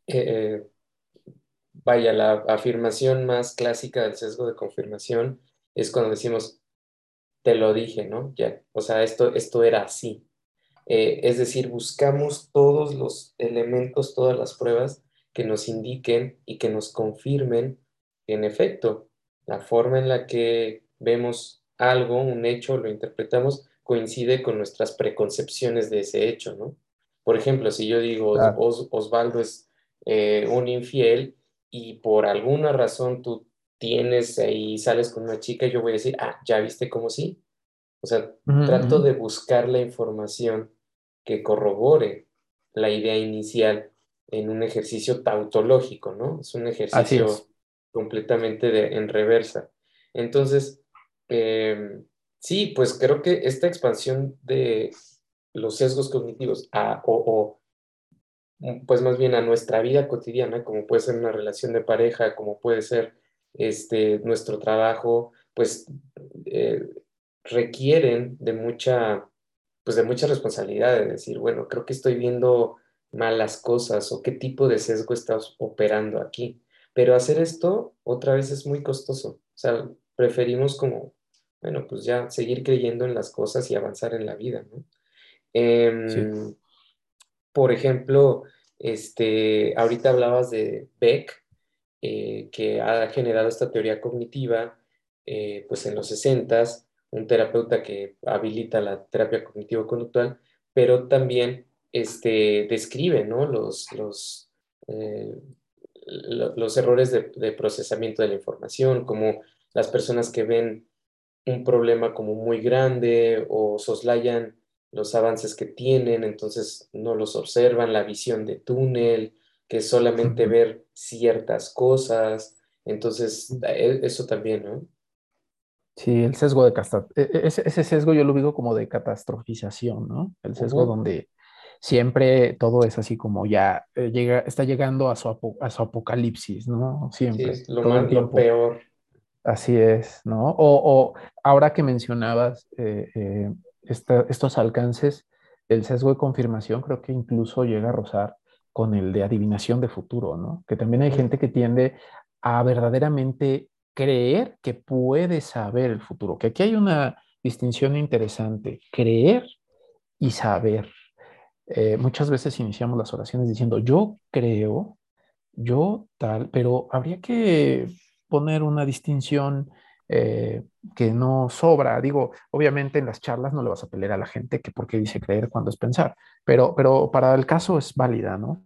eh, eh, vaya, la afirmación más clásica del sesgo de confirmación es cuando decimos, te lo dije, ¿no? Ya, o sea, esto, esto era así. Eh, es decir, buscamos todos los elementos, todas las pruebas que nos indiquen y que nos confirmen en efecto la forma en la que vemos algo, un hecho, lo interpretamos, coincide con nuestras preconcepciones de ese hecho, ¿no? Por ejemplo, si yo digo Osvaldo es eh, un infiel y por alguna razón tú tienes y sales con una chica, yo voy a decir, ah, ¿ya viste cómo sí? O sea, trato de buscar la información que corrobore la idea inicial en un ejercicio tautológico, ¿no? Es un ejercicio completamente de, en reversa. Entonces, em, sí, pues creo que esta expansión de los sesgos cognitivos a, o, pues más bien a nuestra vida cotidiana, como puede ser una relación de pareja, como puede ser este, nuestro trabajo, pues eh, requieren de mucha, pues de mucha responsabilidad de decir, bueno, creo que estoy viendo malas cosas o qué tipo de sesgo estás operando aquí. Pero hacer esto otra vez es muy costoso. O sea, preferimos como, bueno, pues ya seguir creyendo en las cosas y avanzar en la vida, ¿no? Em, por ejemplo, este, ahorita hablabas de Beck, eh, que ha generado esta teoría cognitiva eh, pues en los 60 un terapeuta que habilita la terapia cognitivo-conductual, pero también este, describe ¿no? los, los, eh, los errores de, de, procesamiento de la información, como las personas que ven un problema como muy grande o soslayan los avances que tienen, entonces no los observan, la visión de túnel, que solamente ver ciertas cosas. Entonces, e, eso también, ¿no? Sí, el sesgo de e, e, ese, ese sesgo yo lo digo como de catastrofización, ¿no? El sesgo donde siempre todo es así como ya eh, llega, está llegando a su, a su apocalipsis, ¿no? Siempre. Sí, lo, más, lo peor. Así es, ¿no? O, ahora que mencionabas eh, eh, estos alcances, el sesgo de confirmación creo que incluso llega a rozar con el de adivinación de futuro, ¿no? Que también hay gente que tiende a verdaderamente creer que puede saber el futuro, que aquí hay una distinción interesante, creer y saber. Eh, muchas veces iniciamos las oraciones diciendo, yo creo, yo tal, pero habría que poner una distinción eh, que no sobra. Digo, obviamente en las charlas no le vas a pelear a la gente que por qué dice creer cuando es pensar, pero, pero para el caso es válida, ¿no?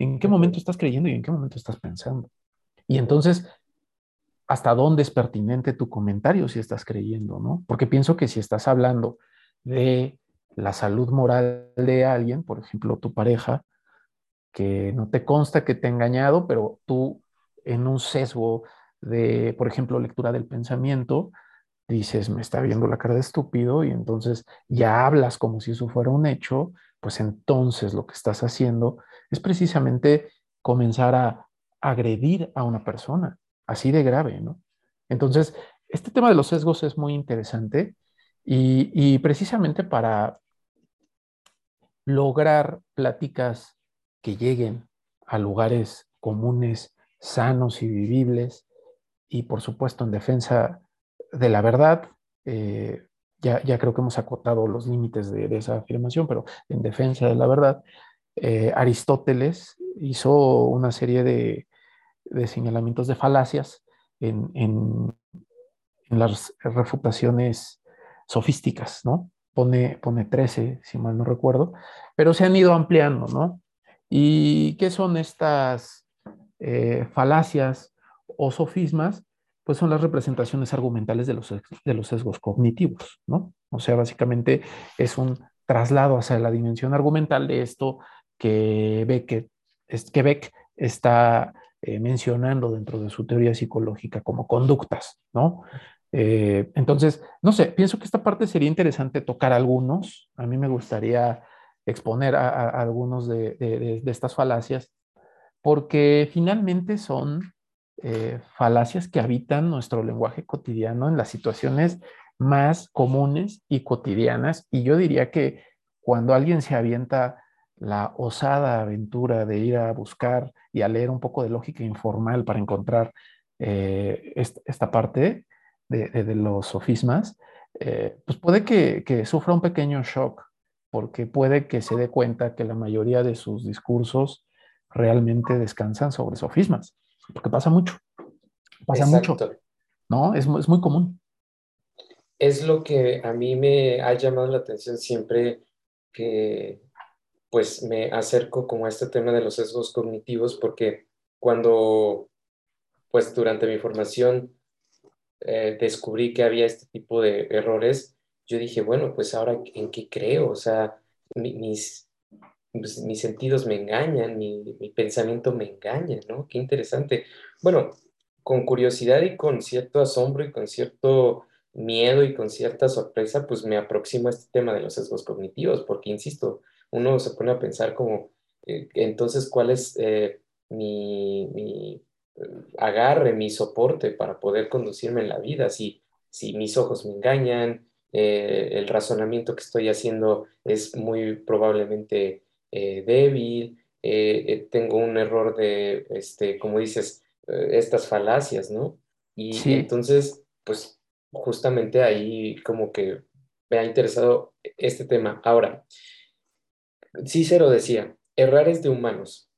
¿En qué momento estás creyendo y en qué momento estás pensando? Y entonces, ¿hasta dónde es pertinente tu comentario si estás creyendo, ¿no? Porque pienso que si estás hablando de la salud moral de alguien, por ejemplo, tu pareja, que no te consta que te ha engañado, pero tú en un sesgo de, por ejemplo, lectura del pensamiento, dices, me está viendo la cara de estúpido y entonces ya hablas como si eso fuera un hecho, pues entonces lo que estás haciendo es precisamente comenzar a agredir a una persona, así de grave, ¿no? Entonces, este tema de los sesgos es muy interesante y, precisamente para lograr pláticas que lleguen a lugares comunes, sanos y vivibles, y por supuesto en defensa de la verdad. Eh, ya, ya, creo que hemos acotado los límites de, esa afirmación, pero en defensa de la verdad, eh, Aristóteles hizo una serie de, de señalamientos de falacias en, en, en, las refutaciones sofísticas, ¿no? Pone, pone 13, si mal no recuerdo, pero se han ido ampliando, ¿no? ¿Y qué son estas eh, falacias o sofismas? Pues son las representaciones argumentales de los, de los sesgos cognitivos, ¿no? O sea, básicamente es un traslado hacia la dimensión argumental de esto que Beck, que Beck está eh, mencionando dentro de su teoría psicológica como conductas, ¿no? Eh, entonces, no sé, pienso que esta parte sería interesante tocar algunos. A mí me gustaría exponer a, algunos de, de, estas falacias, porque finalmente son eh, falacias que habitan nuestro lenguaje cotidiano en las situaciones más comunes y cotidianas. Y yo diría que cuando alguien se avienta la osada aventura de ir a buscar y a leer un poco de lógica informal para encontrar eh, esta, parte de, los sofismas, eh, pues puede que, sufra un pequeño shock, porque puede que se dé cuenta que la mayoría de sus discursos realmente descansan sobre sofismas, porque pasa mucho, pasa Exacto. mucho, ¿no? Es, es muy común. Es lo que a mí me ha llamado la atención siempre que pues me acerco como a este tema de los sesgos cognitivos porque cuando, pues durante mi formación eh, descubrí que había este tipo de errores, yo dije, bueno, pues ahora en qué creo, o sea, mi, mis, pues, mis sentidos me engañan, mi, mi pensamiento me engaña, ¿no? Qué interesante. Bueno, con curiosidad y con cierto asombro y con cierto miedo y con cierta sorpresa, pues me aproximo a este tema de los sesgos cognitivos, porque, insisto, uno se pone a pensar como, eh, entonces, ¿cuál es eh, mi, mi, agarre, mi soporte para poder conducirme en la vida? Si, si mis ojos me engañan, eh, el razonamiento que estoy haciendo es muy probablemente eh, débil, eh, tengo un error de, este, como dices, estas falacias, ¿no? Y sí. entonces, pues justamente ahí como que me ha interesado este tema. Ahora, Cícero decía, errar es de humanos.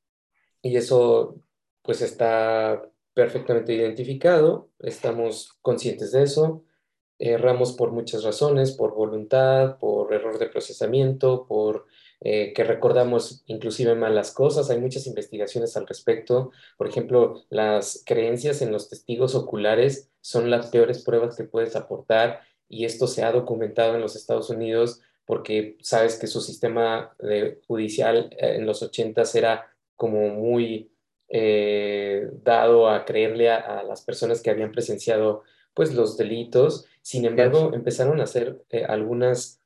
Y eso pues está perfectamente identificado, estamos conscientes de eso, erramos por muchas razones, por voluntad, por error de procesamiento, por eh, que recordamos inclusive malas cosas. Hay muchas investigaciones al respecto. Por ejemplo, las creencias en los testigos oculares son las peores pruebas que puedes aportar y esto se ha documentado en los Estados Unidos porque sabes que su sistema de, judicial eh, en los 80 era como muy eh, dado a creerle a, a, las personas que habían presenciado pues los delitos. Sin embargo, empezaron a hacer eh, algunas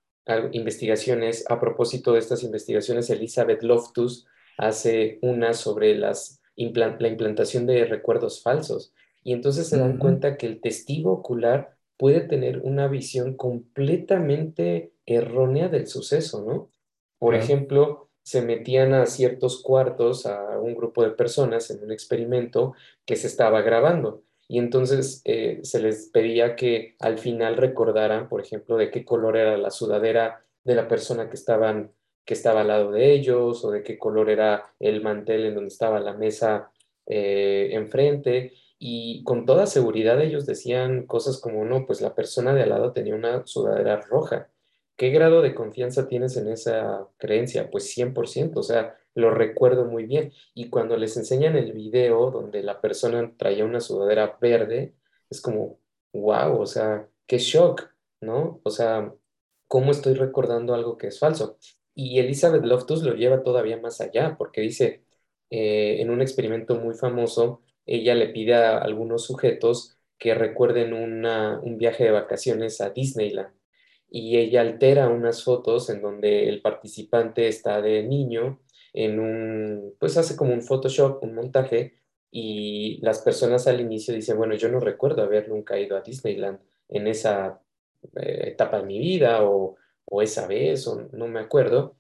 investigaciones. A propósito de estas investigaciones, Elizabeth Loftus hace una sobre las, la implantación de recuerdos falsos. Y entonces se dan cuenta que el testigo ocular puede tener una visión completamente errónea del suceso, ¿no? Por ejemplo, se metían a ciertos cuartos a un grupo de personas en un experimento que se estaba grabando. Y entonces eh, se les pedía que al final recordaran, por ejemplo, de qué color era la sudadera de la persona que, estaban, que estaba al lado de ellos o de qué color era el mantel en donde estaba la mesa eh, enfrente. Y con toda seguridad ellos decían cosas como, no, pues la persona de al lado tenía una sudadera roja. ¿Qué grado de confianza tienes en esa creencia? Pues 100%, o sea, lo recuerdo muy bien. Y cuando les enseñan el video donde la persona traía una sudadera verde, es como, wow, o sea, qué shock, ¿no? O sea, ¿cómo estoy recordando algo que es falso? Y Elizabeth Loftus lo lleva todavía más allá, porque dice, eh, en un experimento muy famoso, ella le pide a algunos sujetos que recuerden una, un viaje de vacaciones a Disneyland y ella altera unas fotos en donde el participante está de niño en un, pues hace como un Photoshop, un montaje y las personas al inicio dicen, bueno, yo no recuerdo haber nunca ido a Disneyland en esa eh, etapa de mi vida o, o esa vez o no me acuerdo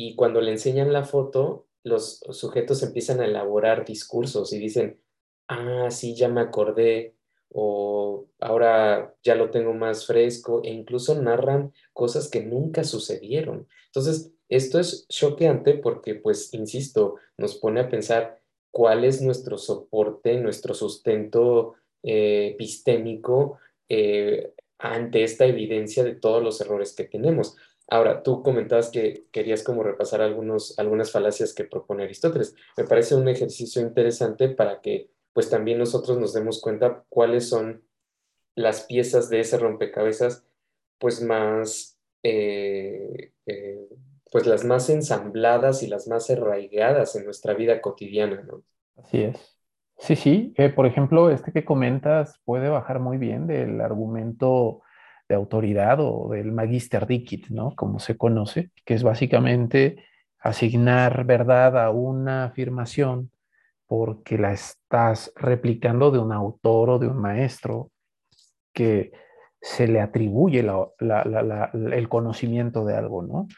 y cuando le enseñan la foto, los sujetos empiezan a elaborar discursos y dicen, ah, sí, ya me acordé, o ahora ya lo tengo más fresco, e incluso narran cosas que nunca sucedieron. Entonces, esto es choqueante porque, pues, insisto, nos pone a pensar cuál es nuestro soporte, nuestro sustento eh, epistémico eh, ante esta evidencia de todos los errores que tenemos. Ahora, tú comentabas que querías como repasar algunos, algunas falacias que propone Aristóteles. Me parece un ejercicio interesante para que pues también nosotros nos demos cuenta cuáles son las piezas de ese rompecabezas pues más, eh, pues las más ensambladas y las más arraigadas en nuestra vida cotidiana, ¿no? Así es. Sí, sí. Por ejemplo, este que comentas puede bajar muy bien del argumento de autoridad o del magister dicit, ¿no? Como se conoce, que es básicamente asignar verdad a una afirmación porque la estás replicando de un autor o de un maestro que se le atribuye el conocimiento de algo, ¿no?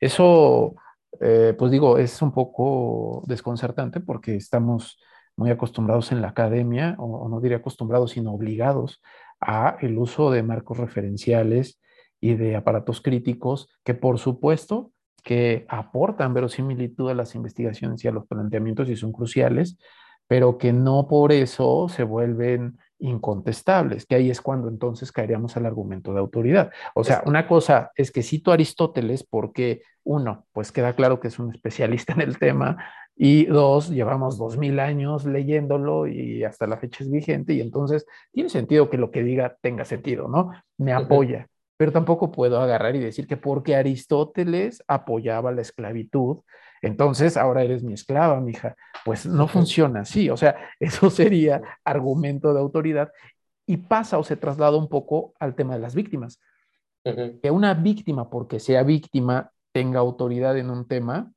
Eso, eh, pues digo, es un poco desconcertante porque estamos muy acostumbrados en la academia, o, no diría acostumbrados, sino obligados a el uso de marcos referenciales y de aparatos críticos que por supuesto que aportan verosimilitud a las investigaciones y a los planteamientos y son cruciales, pero que no por eso se vuelven incontestables, que ahí es cuando entonces caeríamos al argumento de autoridad. O sea, una cosa es que cito a Aristóteles porque, uno, pues queda claro que es un especialista en el tema, y dos, llevamos dos mil años leyéndolo y hasta la fecha es vigente y entonces tiene sentido que lo que diga tenga sentido, ¿no? Me apoya. Pero tampoco puedo agarrar y decir que porque Aristóteles apoyaba la esclavitud, entonces ahora eres mi esclava, mija. Pues no funciona así. O sea, eso sería argumento de autoridad y pasa o se traslada un poco al tema de las víctimas. Que una víctima, porque sea víctima, tenga autoridad en un tema,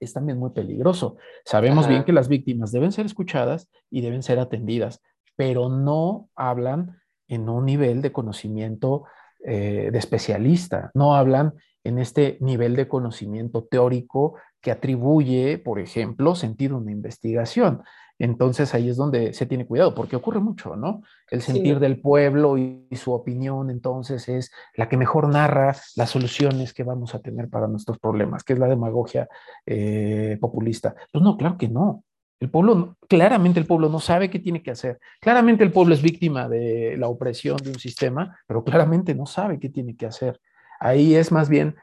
es también muy peligroso. Sabemos bien que las víctimas deben ser escuchadas y deben ser atendidas, pero no hablan en un nivel de conocimiento eh, de especialista, no hablan en este nivel de conocimiento teórico que atribuye, por ejemplo, sentido a una investigación. Entonces ahí es donde se tiene cuidado, porque ocurre mucho, ¿no? El sentir del pueblo y, su opinión entonces es la que mejor narra las soluciones que vamos a tener para nuestros problemas, que es la demagogia eh, populista. Pues no, claro que no. El pueblo, claramente el pueblo no sabe qué tiene que hacer. Claramente el pueblo es víctima de la opresión de un sistema, pero claramente no sabe qué tiene que hacer. Ahí es más bien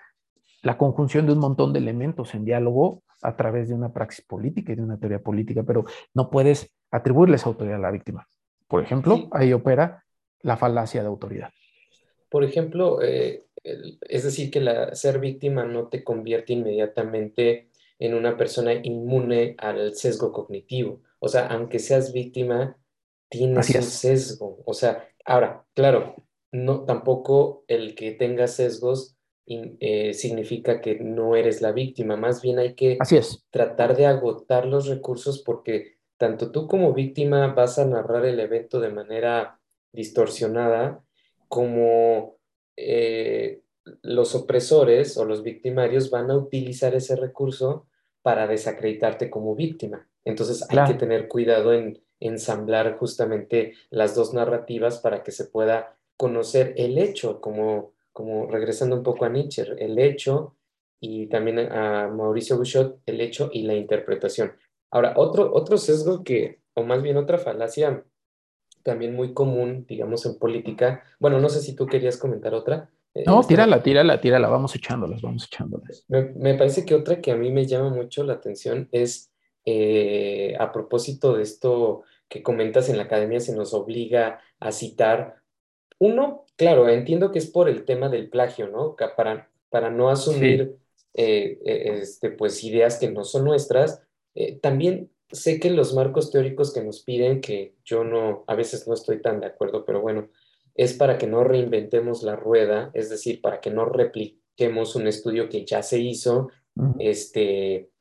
la conjunción de un montón de elementos en diálogo a través de una praxis política y de una teoría política, pero no puedes atribuirle esa autoridad a la víctima. Por ejemplo, ahí opera la falacia de autoridad. Por ejemplo, eh, es decir, que la, ser víctima no te convierte inmediatamente en una persona inmune al sesgo cognitivo. O sea, aunque seas víctima, tienes un sesgo. O sea, ahora, claro, no tampoco el que tenga sesgos eh, significa que no eres la víctima, más bien hay que tratar de agotar los recursos porque tanto tú como víctima vas a narrar el evento de manera distorsionada como eh, los opresores o los victimarios van a utilizar ese recurso para desacreditarte como víctima. Entonces hay que tener cuidado en ensamblar justamente las dos narrativas para que se pueda conocer el hecho como como regresando un poco a Nietzsche, el hecho y también a Mauricio Bouchot, el hecho y la interpretación. Ahora, otro, otro sesgo que, o más bien otra falacia también muy común, digamos, en política, bueno, no sé si tú querías comentar otra. Eh, no, tírala, tírala, tírala, vamos echándolas, vamos echándolas. Me, me, parece que otra que a mí me llama mucho la atención es, eh, a propósito de esto que comentas en la academia, se nos obliga a citar uno, claro, entiendo que es por el tema del plagio, ¿no? Para, para no asumir eh, eh, este, pues, ideas que no son nuestras. Eh, también sé que los marcos teóricos que nos piden, que yo no, a veces no estoy tan de acuerdo, pero bueno, es para que no reinventemos la rueda, es decir, para que no repliquemos un estudio que ya se hizo, este,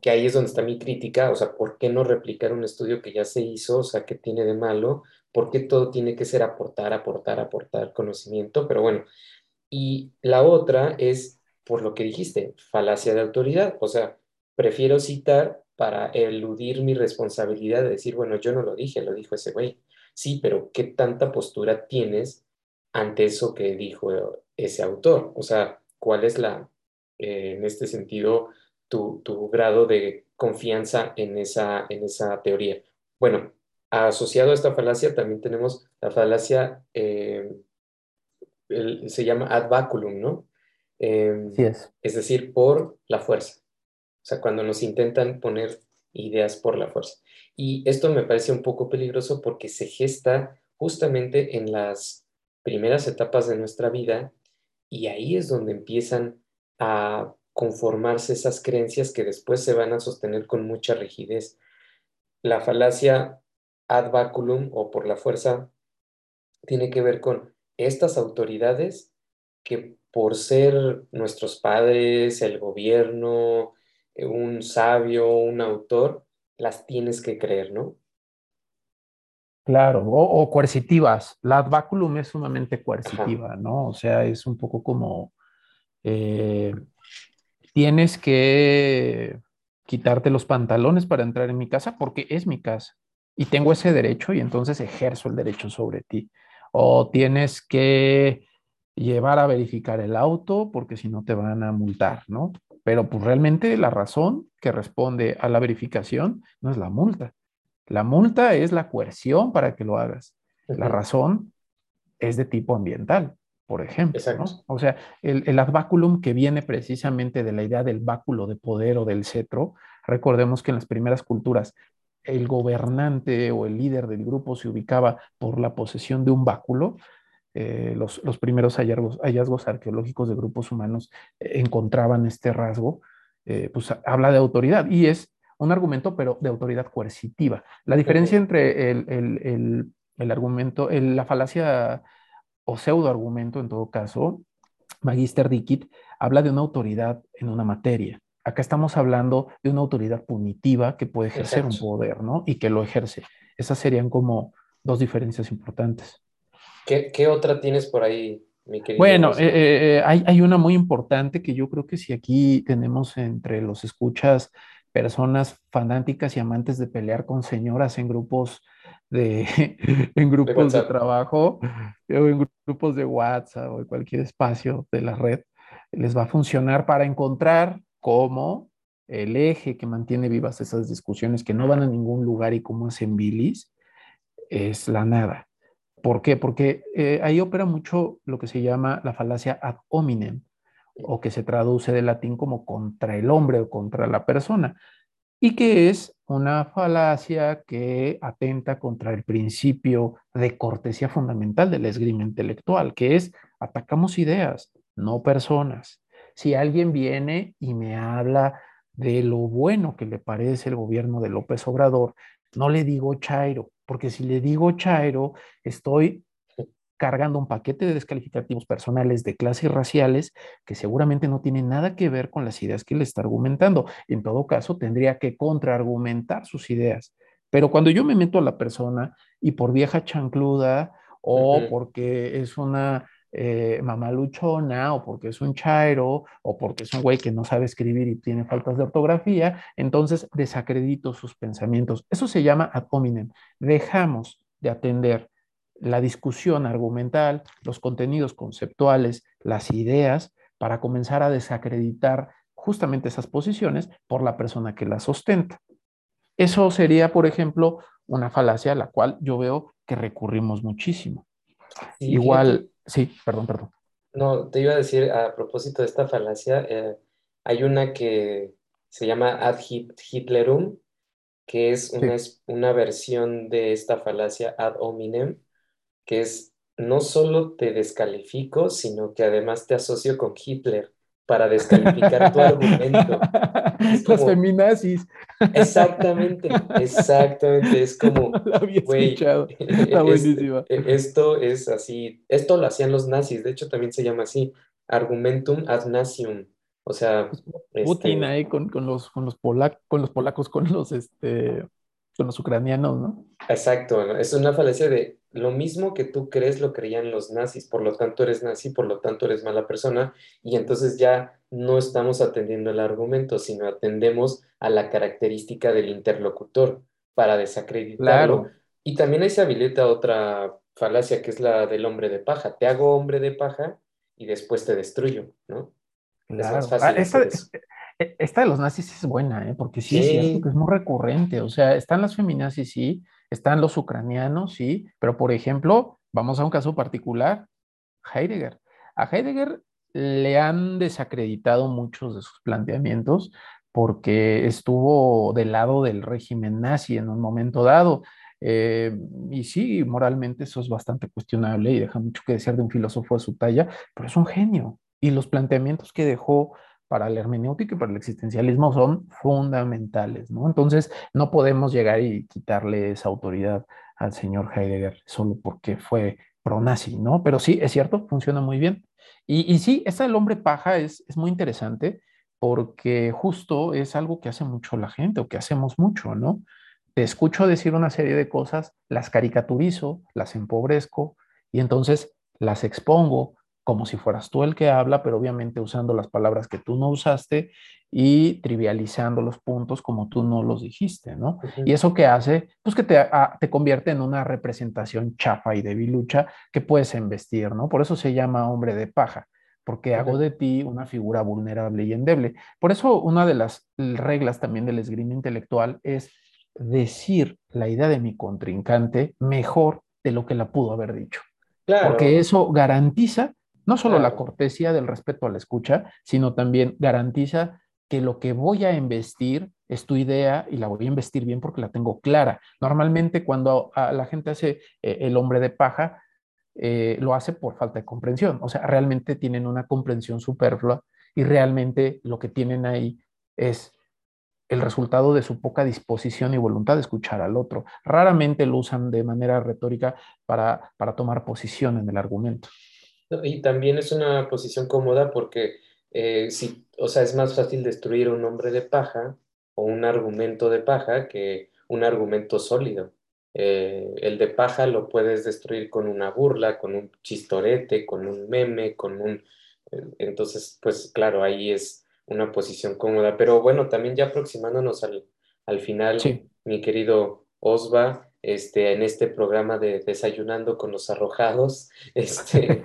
que ahí es donde está mi crítica, o sea, ¿por qué no replicar un estudio que ya se hizo? O sea, ¿qué tiene de malo? ¿Por qué todo tiene que ser aportar, aportar, aportar conocimiento? Pero bueno, y la otra es por lo que dijiste, falacia de autoridad. O sea, prefiero citar para eludir mi responsabilidad de decir, bueno, yo no lo dije, lo dijo ese güey. Sí, pero ¿qué tanta postura tienes ante eso que dijo ese autor? O sea, ¿cuál es la, eh, en este sentido, tu, grado de confianza en esa, en esa teoría? Bueno, asociado a esta falacia también tenemos la falacia, eh, se llama ad baculum, ¿no? Em, sí es. Es decir, por la fuerza. O sea, cuando nos intentan poner ideas por la fuerza. Y esto me parece un poco peligroso porque se gesta justamente en las primeras etapas de nuestra vida y ahí es donde empiezan a conformarse esas creencias que después se van a sostener con mucha rigidez. La falacia ad baculum o por la fuerza tiene que ver con estas autoridades que por ser nuestros padres, el gobierno, un sabio, un autor, las tienes que creer, ¿no? Claro, o, coercitivas. La advaculum es sumamente coercitiva, ¿no? O sea, es un poco como eh, tienes que quitarte los pantalones para entrar en mi casa porque es mi casa y tengo ese derecho y entonces ejerzo el derecho sobre ti. O tienes que llevar a verificar el auto porque si no te van a multar, ¿no? Pero pues realmente la razón que responde a la verificación no es la multa. La multa es la coerción para que lo hagas. La razón es de tipo ambiental, por ejemplo. O sea, el, el advaculum que viene precisamente de la idea del báculo de poder o del cetro, recordemos que en las primeras culturas el gobernante o el líder del grupo se ubicaba por la posesión de un báculo, eh, los, primeros hallazgos, hallazgos, arqueológicos de grupos humanos eh, encontraban este rasgo, eh, pues habla de autoridad y es un argumento, pero de autoridad coercitiva. La diferencia entre el, argumento, la falacia o pseudo argumento, en todo caso, Magister Dikit habla de una autoridad en una materia. Acá estamos hablando de una autoridad punitiva que puede ejercer un poder, ¿no? Y que lo ejerce. Esas serían como dos diferencias importantes. ¿Qué, otra tienes por ahí, mi querido? Bueno, eh, eh, hay, una muy importante que yo creo que si aquí tenemos entre los escuchas personas fanáticas y amantes de pelear con señoras en grupos de, en grupos de, trabajo o en grupos de WhatsApp o en cualquier espacio de la red, les va a funcionar para encontrar cómo el eje que mantiene vivas esas discusiones que no van a ningún lugar y cómo hacen bilis es la nada. ¿Por qué? Porque eh, ahí opera mucho lo que se llama la falacia ad hominem, o que se traduce del latín como contra el hombre o contra la persona, y que es una falacia que atenta contra el principio de cortesía fundamental del esgrima intelectual, que es atacamos ideas, no personas. Si alguien viene y me habla de lo bueno que le parece el gobierno de López Obrador, no le digo Chairo, porque si le digo Chairo, estoy cargando un paquete de descalificativos personales de clases raciales que seguramente no tienen nada que ver con las ideas que le está argumentando. En todo caso, tendría que contraargumentar sus ideas. Pero cuando yo me meto a la persona y por vieja chancluda o porque es una eh, mamaluchona o porque es un chairo o porque es un güey que no sabe escribir y tiene faltas de ortografía, entonces desacredito sus pensamientos. Eso se llama ad hominem. Dejamos de atender la discusión argumental, los contenidos conceptuales, las ideas, para comenzar a desacreditar justamente esas posiciones por la persona que las ostenta. Eso sería, por ejemplo, una falacia a la cual yo veo que recurrimos muchísimo. Igual, Sí, perdón, perdón. No, te iba a decir a propósito de esta falacia, eh, hay una que se llama ad Hitlerum, que es una, una versión de esta falacia ad hominem, que es no solo te descalifico, sino que además te asocio con Hitler para descalificar tu argumento. Los feminazis. Exactamente, exactamente. Es como, güey, Está buenísima. E, esto es así, esto lo hacían los nazis, de hecho también se llama así, argumentum ad nazium. O sea, Putin este ahí con, los, con, los con los polacos, con los este, con los ucranianos, ¿no? Exacto, es una falacia de lo mismo que tú crees lo creían los nazis, por lo tanto eres nazi, por lo tanto eres mala persona, y entonces ya no estamos atendiendo el argumento, sino atendemos a la característica del interlocutor para desacreditarlo. Claro. Y también ahí se habilita otra falacia que es la del hombre de paja. Te hago hombre de paja y después te destruyo, ¿no? Es más Claro. Ah, fácil esta, esta de los nazis es buena, ¿eh? Porque sí es cierto que es muy recurrente. O sea, están las feminazis, sí, están los ucranianos, sí, pero por ejemplo, vamos a un caso particular, Heidegger. A Heidegger le han desacreditado muchos de sus planteamientos porque estuvo del lado del régimen nazi en un momento dado. Eh, y sí, moralmente eso es bastante cuestionable y deja mucho que desear de un filósofo de su talla, pero es un genio. Y los planteamientos que dejó para la hermenéutica y para el existencialismo son fundamentales, ¿no? Entonces, no podemos llegar y quitarle esa autoridad al señor Heidegger solo porque fue pro-nazi, ¿no? Pero sí, es cierto, funciona muy bien. Y, y sí, esa del hombre paja es, es muy interesante porque justo es algo que hace mucho la gente o que hacemos mucho, ¿no? Te escucho decir una serie de cosas, las caricaturizo, las empobrezco y entonces las expongo como si fueras tú el que habla, pero obviamente usando las palabras que tú no usaste y trivializando los puntos como tú no los dijiste, ¿no? Y ujú, eso que hace, pues que te, a- te convierte en una representación chafa y debilucha que puedes embestir, ¿no? Por eso se llama hombre de paja, porque hago ujú. de ti una figura vulnerable y endeble. Por eso una de las reglas también del esgrima intelectual es decir la idea de mi contrincante mejor de lo que la pudo haber dicho porque Claro, eso garantiza no solo la cortesía del respeto a la escucha, sino también garantiza que lo que voy a investir es tu idea y la voy a investir bien porque la tengo clara. Normalmente cuando a la gente hace eh, el hombre de paja, eh, lo hace por falta de comprensión. O sea, realmente tienen una comprensión superflua y realmente lo que tienen ahí es el resultado de su poca disposición y voluntad de escuchar al otro. Raramente lo usan de manera retórica para, para tomar posición en el argumento. Y también es una posición cómoda porque eh, si, o sea, es más fácil destruir un hombre de paja o un argumento de paja que un argumento sólido. Eh, el de paja lo puedes destruir con una burla, con un chistorete, con un meme, con un... eh, Entonces, pues claro, ahí es una posición cómoda. Pero bueno, también ya aproximándonos al, al final, Sí, mi querido Osva, este, en este programa de Desayunando con los Arrojados. Este,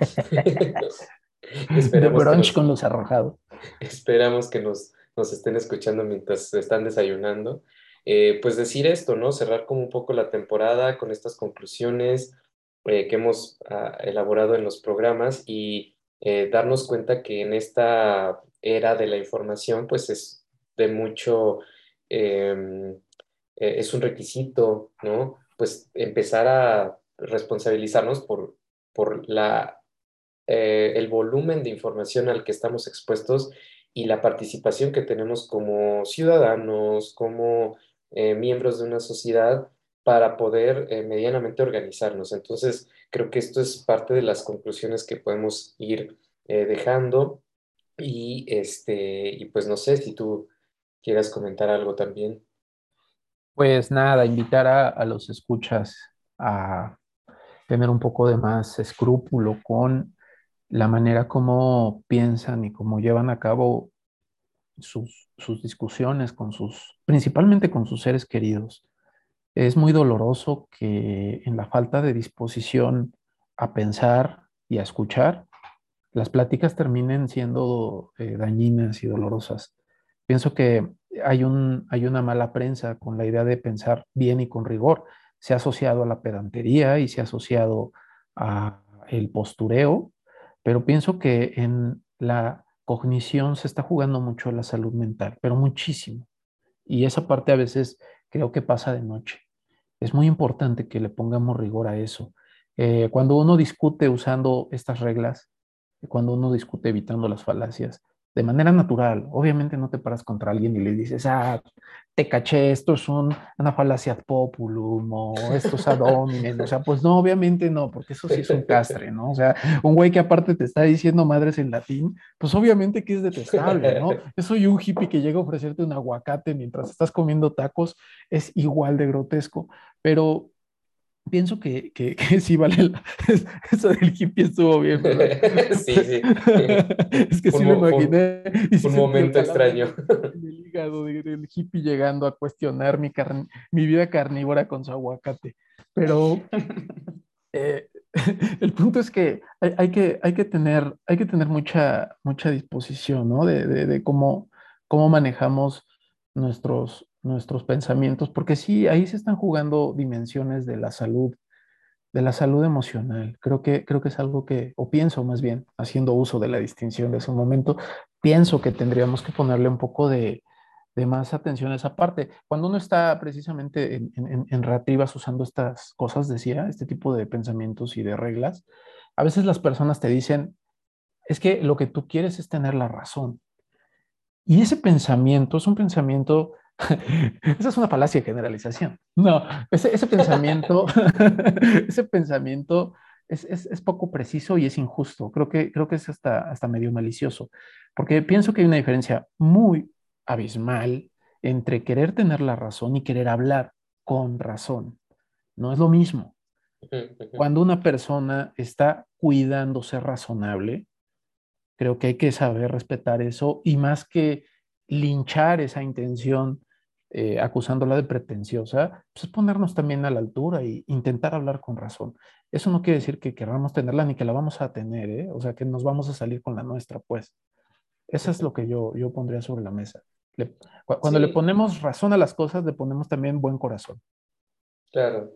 de esperamos que brunch nos, con los arrojados. esperamos que nos, nos estén escuchando mientras están desayunando. Eh, pues decir esto, ¿no? Cerrar como un poco la temporada con estas conclusiones eh, que hemos ah, elaborado en los programas y eh, darnos cuenta que en esta era de la información, pues es de mucho, em, es un requisito, ¿no? Pues empezar a responsabilizarnos por, por la eh, el volumen de información al que estamos expuestos y la participación que tenemos como ciudadanos, como eh, miembros de una sociedad para poder eh, medianamente organizarnos. Entonces, creo que esto es parte de las conclusiones que podemos ir dejando y este, y pues no sé si tú quieras comentar algo también. Pues nada, invitar a, los escuchas a tener un poco de más escrúpulo con la manera como piensan y cómo llevan a cabo sus, sus discusiones con sus, principalmente con sus seres queridos. Es muy doloroso que en la falta de disposición a pensar y a escuchar, las pláticas terminen siendo eh, dañinas y dolorosas. Pienso que hay un, hay una mala prensa con la idea de pensar bien y con rigor. Se ha asociado a la pedantería y se ha asociado a el postureo, pero pienso que en la cognición se está jugando mucho la salud mental, pero muchísimo. Y esa parte a veces creo que pasa de noche. Es muy importante que le pongamos rigor a eso. Eh, cuando uno discute usando estas reglas, cuando uno discute evitando las falacias, de manera natural. Obviamente no te paras contra alguien y le dices, ah, te caché, esto es una falacia populum o esto es ad hominem. O sea, pues no, obviamente no, porque eso sí es un castre, ¿no? O sea, un güey que aparte te está diciendo madres en latín, pues obviamente que es detestable, ¿no? Yo soy un hippie que llega a ofrecerte un aguacate mientras estás comiendo tacos, es igual de grotesco, pero pienso que, que, sí vale eso del hippie estuvo bien, ¿verdad? sí, sí. es que sí me imaginé. Un, momento extraño. El hígado del hippie llegando a cuestionar mi, mi vida carnívora con su aguacate. Pero eh, el punto es que hay, que hay que tener, hay que tener mucha, mucha disposición, ¿no? De, de, de cómo, cómo manejamos nuestros, nuestros pensamientos, porque sí, ahí se están jugando dimensiones de la salud, de la salud emocional. Creo que, creo que es algo que, o pienso más bien, haciendo uso de la distinción de ese momento, pienso que tendríamos que ponerle un poco de, de más atención a esa parte. Cuando uno está precisamente en, en, en usando estas cosas, decía, este tipo de pensamientos y de reglas, a veces las personas te dicen, es que lo que tú quieres es tener la razón. Y ese pensamiento es un pensamiento Esa es una falacia de generalización. No, ese, ese pensamiento, ese pensamiento es, es, es, poco preciso y es injusto. Creo que, creo que es hasta, hasta medio malicioso, porque pienso que hay una diferencia muy abismal entre querer tener la razón y querer hablar con razón. No es lo mismo. Cuando una persona está cuidando ser razonable, creo que hay que saber respetar eso y más que linchar esa intención eh, acusándola de pretenciosa, pues es ponernos también a la altura e intentar hablar con razón. Eso no quiere decir que queramos tenerla ni que la vamos a tener, ¿eh? o sea, que nos vamos a salir con la nuestra, pues. Eso es lo que yo, yo pondría sobre la mesa. cuando le ponemos razón a las cosas, le ponemos también buen corazón. Claro,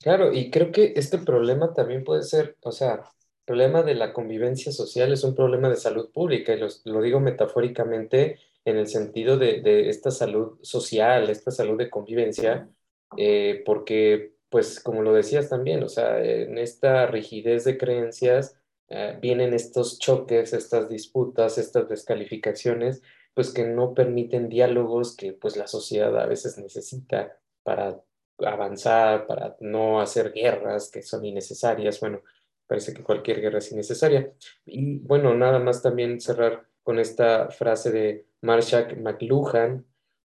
claro, y creo que este problema también puede ser, o sea, el problema de la convivencia social es un problema de salud pública, y lo digo metafóricamente, en el sentido de, esta salud social, esta salud de convivencia, eh, porque, pues, como lo decías también, o sea, en esta rigidez de creencias eh, vienen estos choques, estas disputas, estas descalificaciones, pues que no permiten diálogos que, pues, la sociedad a veces necesita para avanzar, para no hacer guerras que son innecesarias. Bueno, parece que cualquier guerra es innecesaria. Y bueno, nada más también cerrar con esta frase de Marshall McLuhan,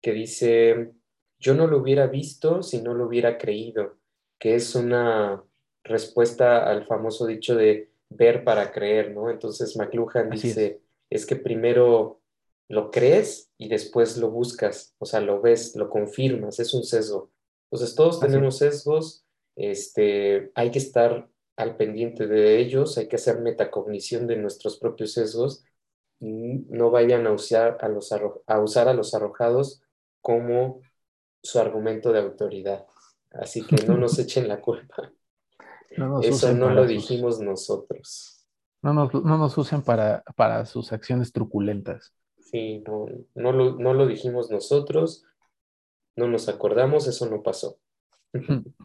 que dice, yo no lo hubiera visto si no lo hubiera creído, que es una respuesta al famoso dicho de ver para creer, ¿no? Entonces McLuhan dice, es. que primero lo crees y después lo buscas, o sea, lo ves, lo confirmas, es un sesgo. Entonces todos tenemos sesgos, este, hay que estar al pendiente de ellos, hay que hacer metacognición de nuestros propios sesgos no vayan a usar a los, a usar a los arrojados como su argumento de autoridad. Así que no nos echen la culpa. Eso no lo dijimos nosotros. No nos, no nos usen para, para sus acciones truculentas. Sí, no, no, lo, no lo dijimos nosotros, no nos acordamos, eso no pasó.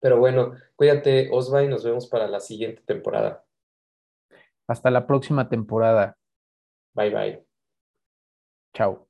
Pero bueno, cuídate, Osva, y nos vemos para la siguiente temporada. Hasta la próxima temporada. Bye bye. Chao.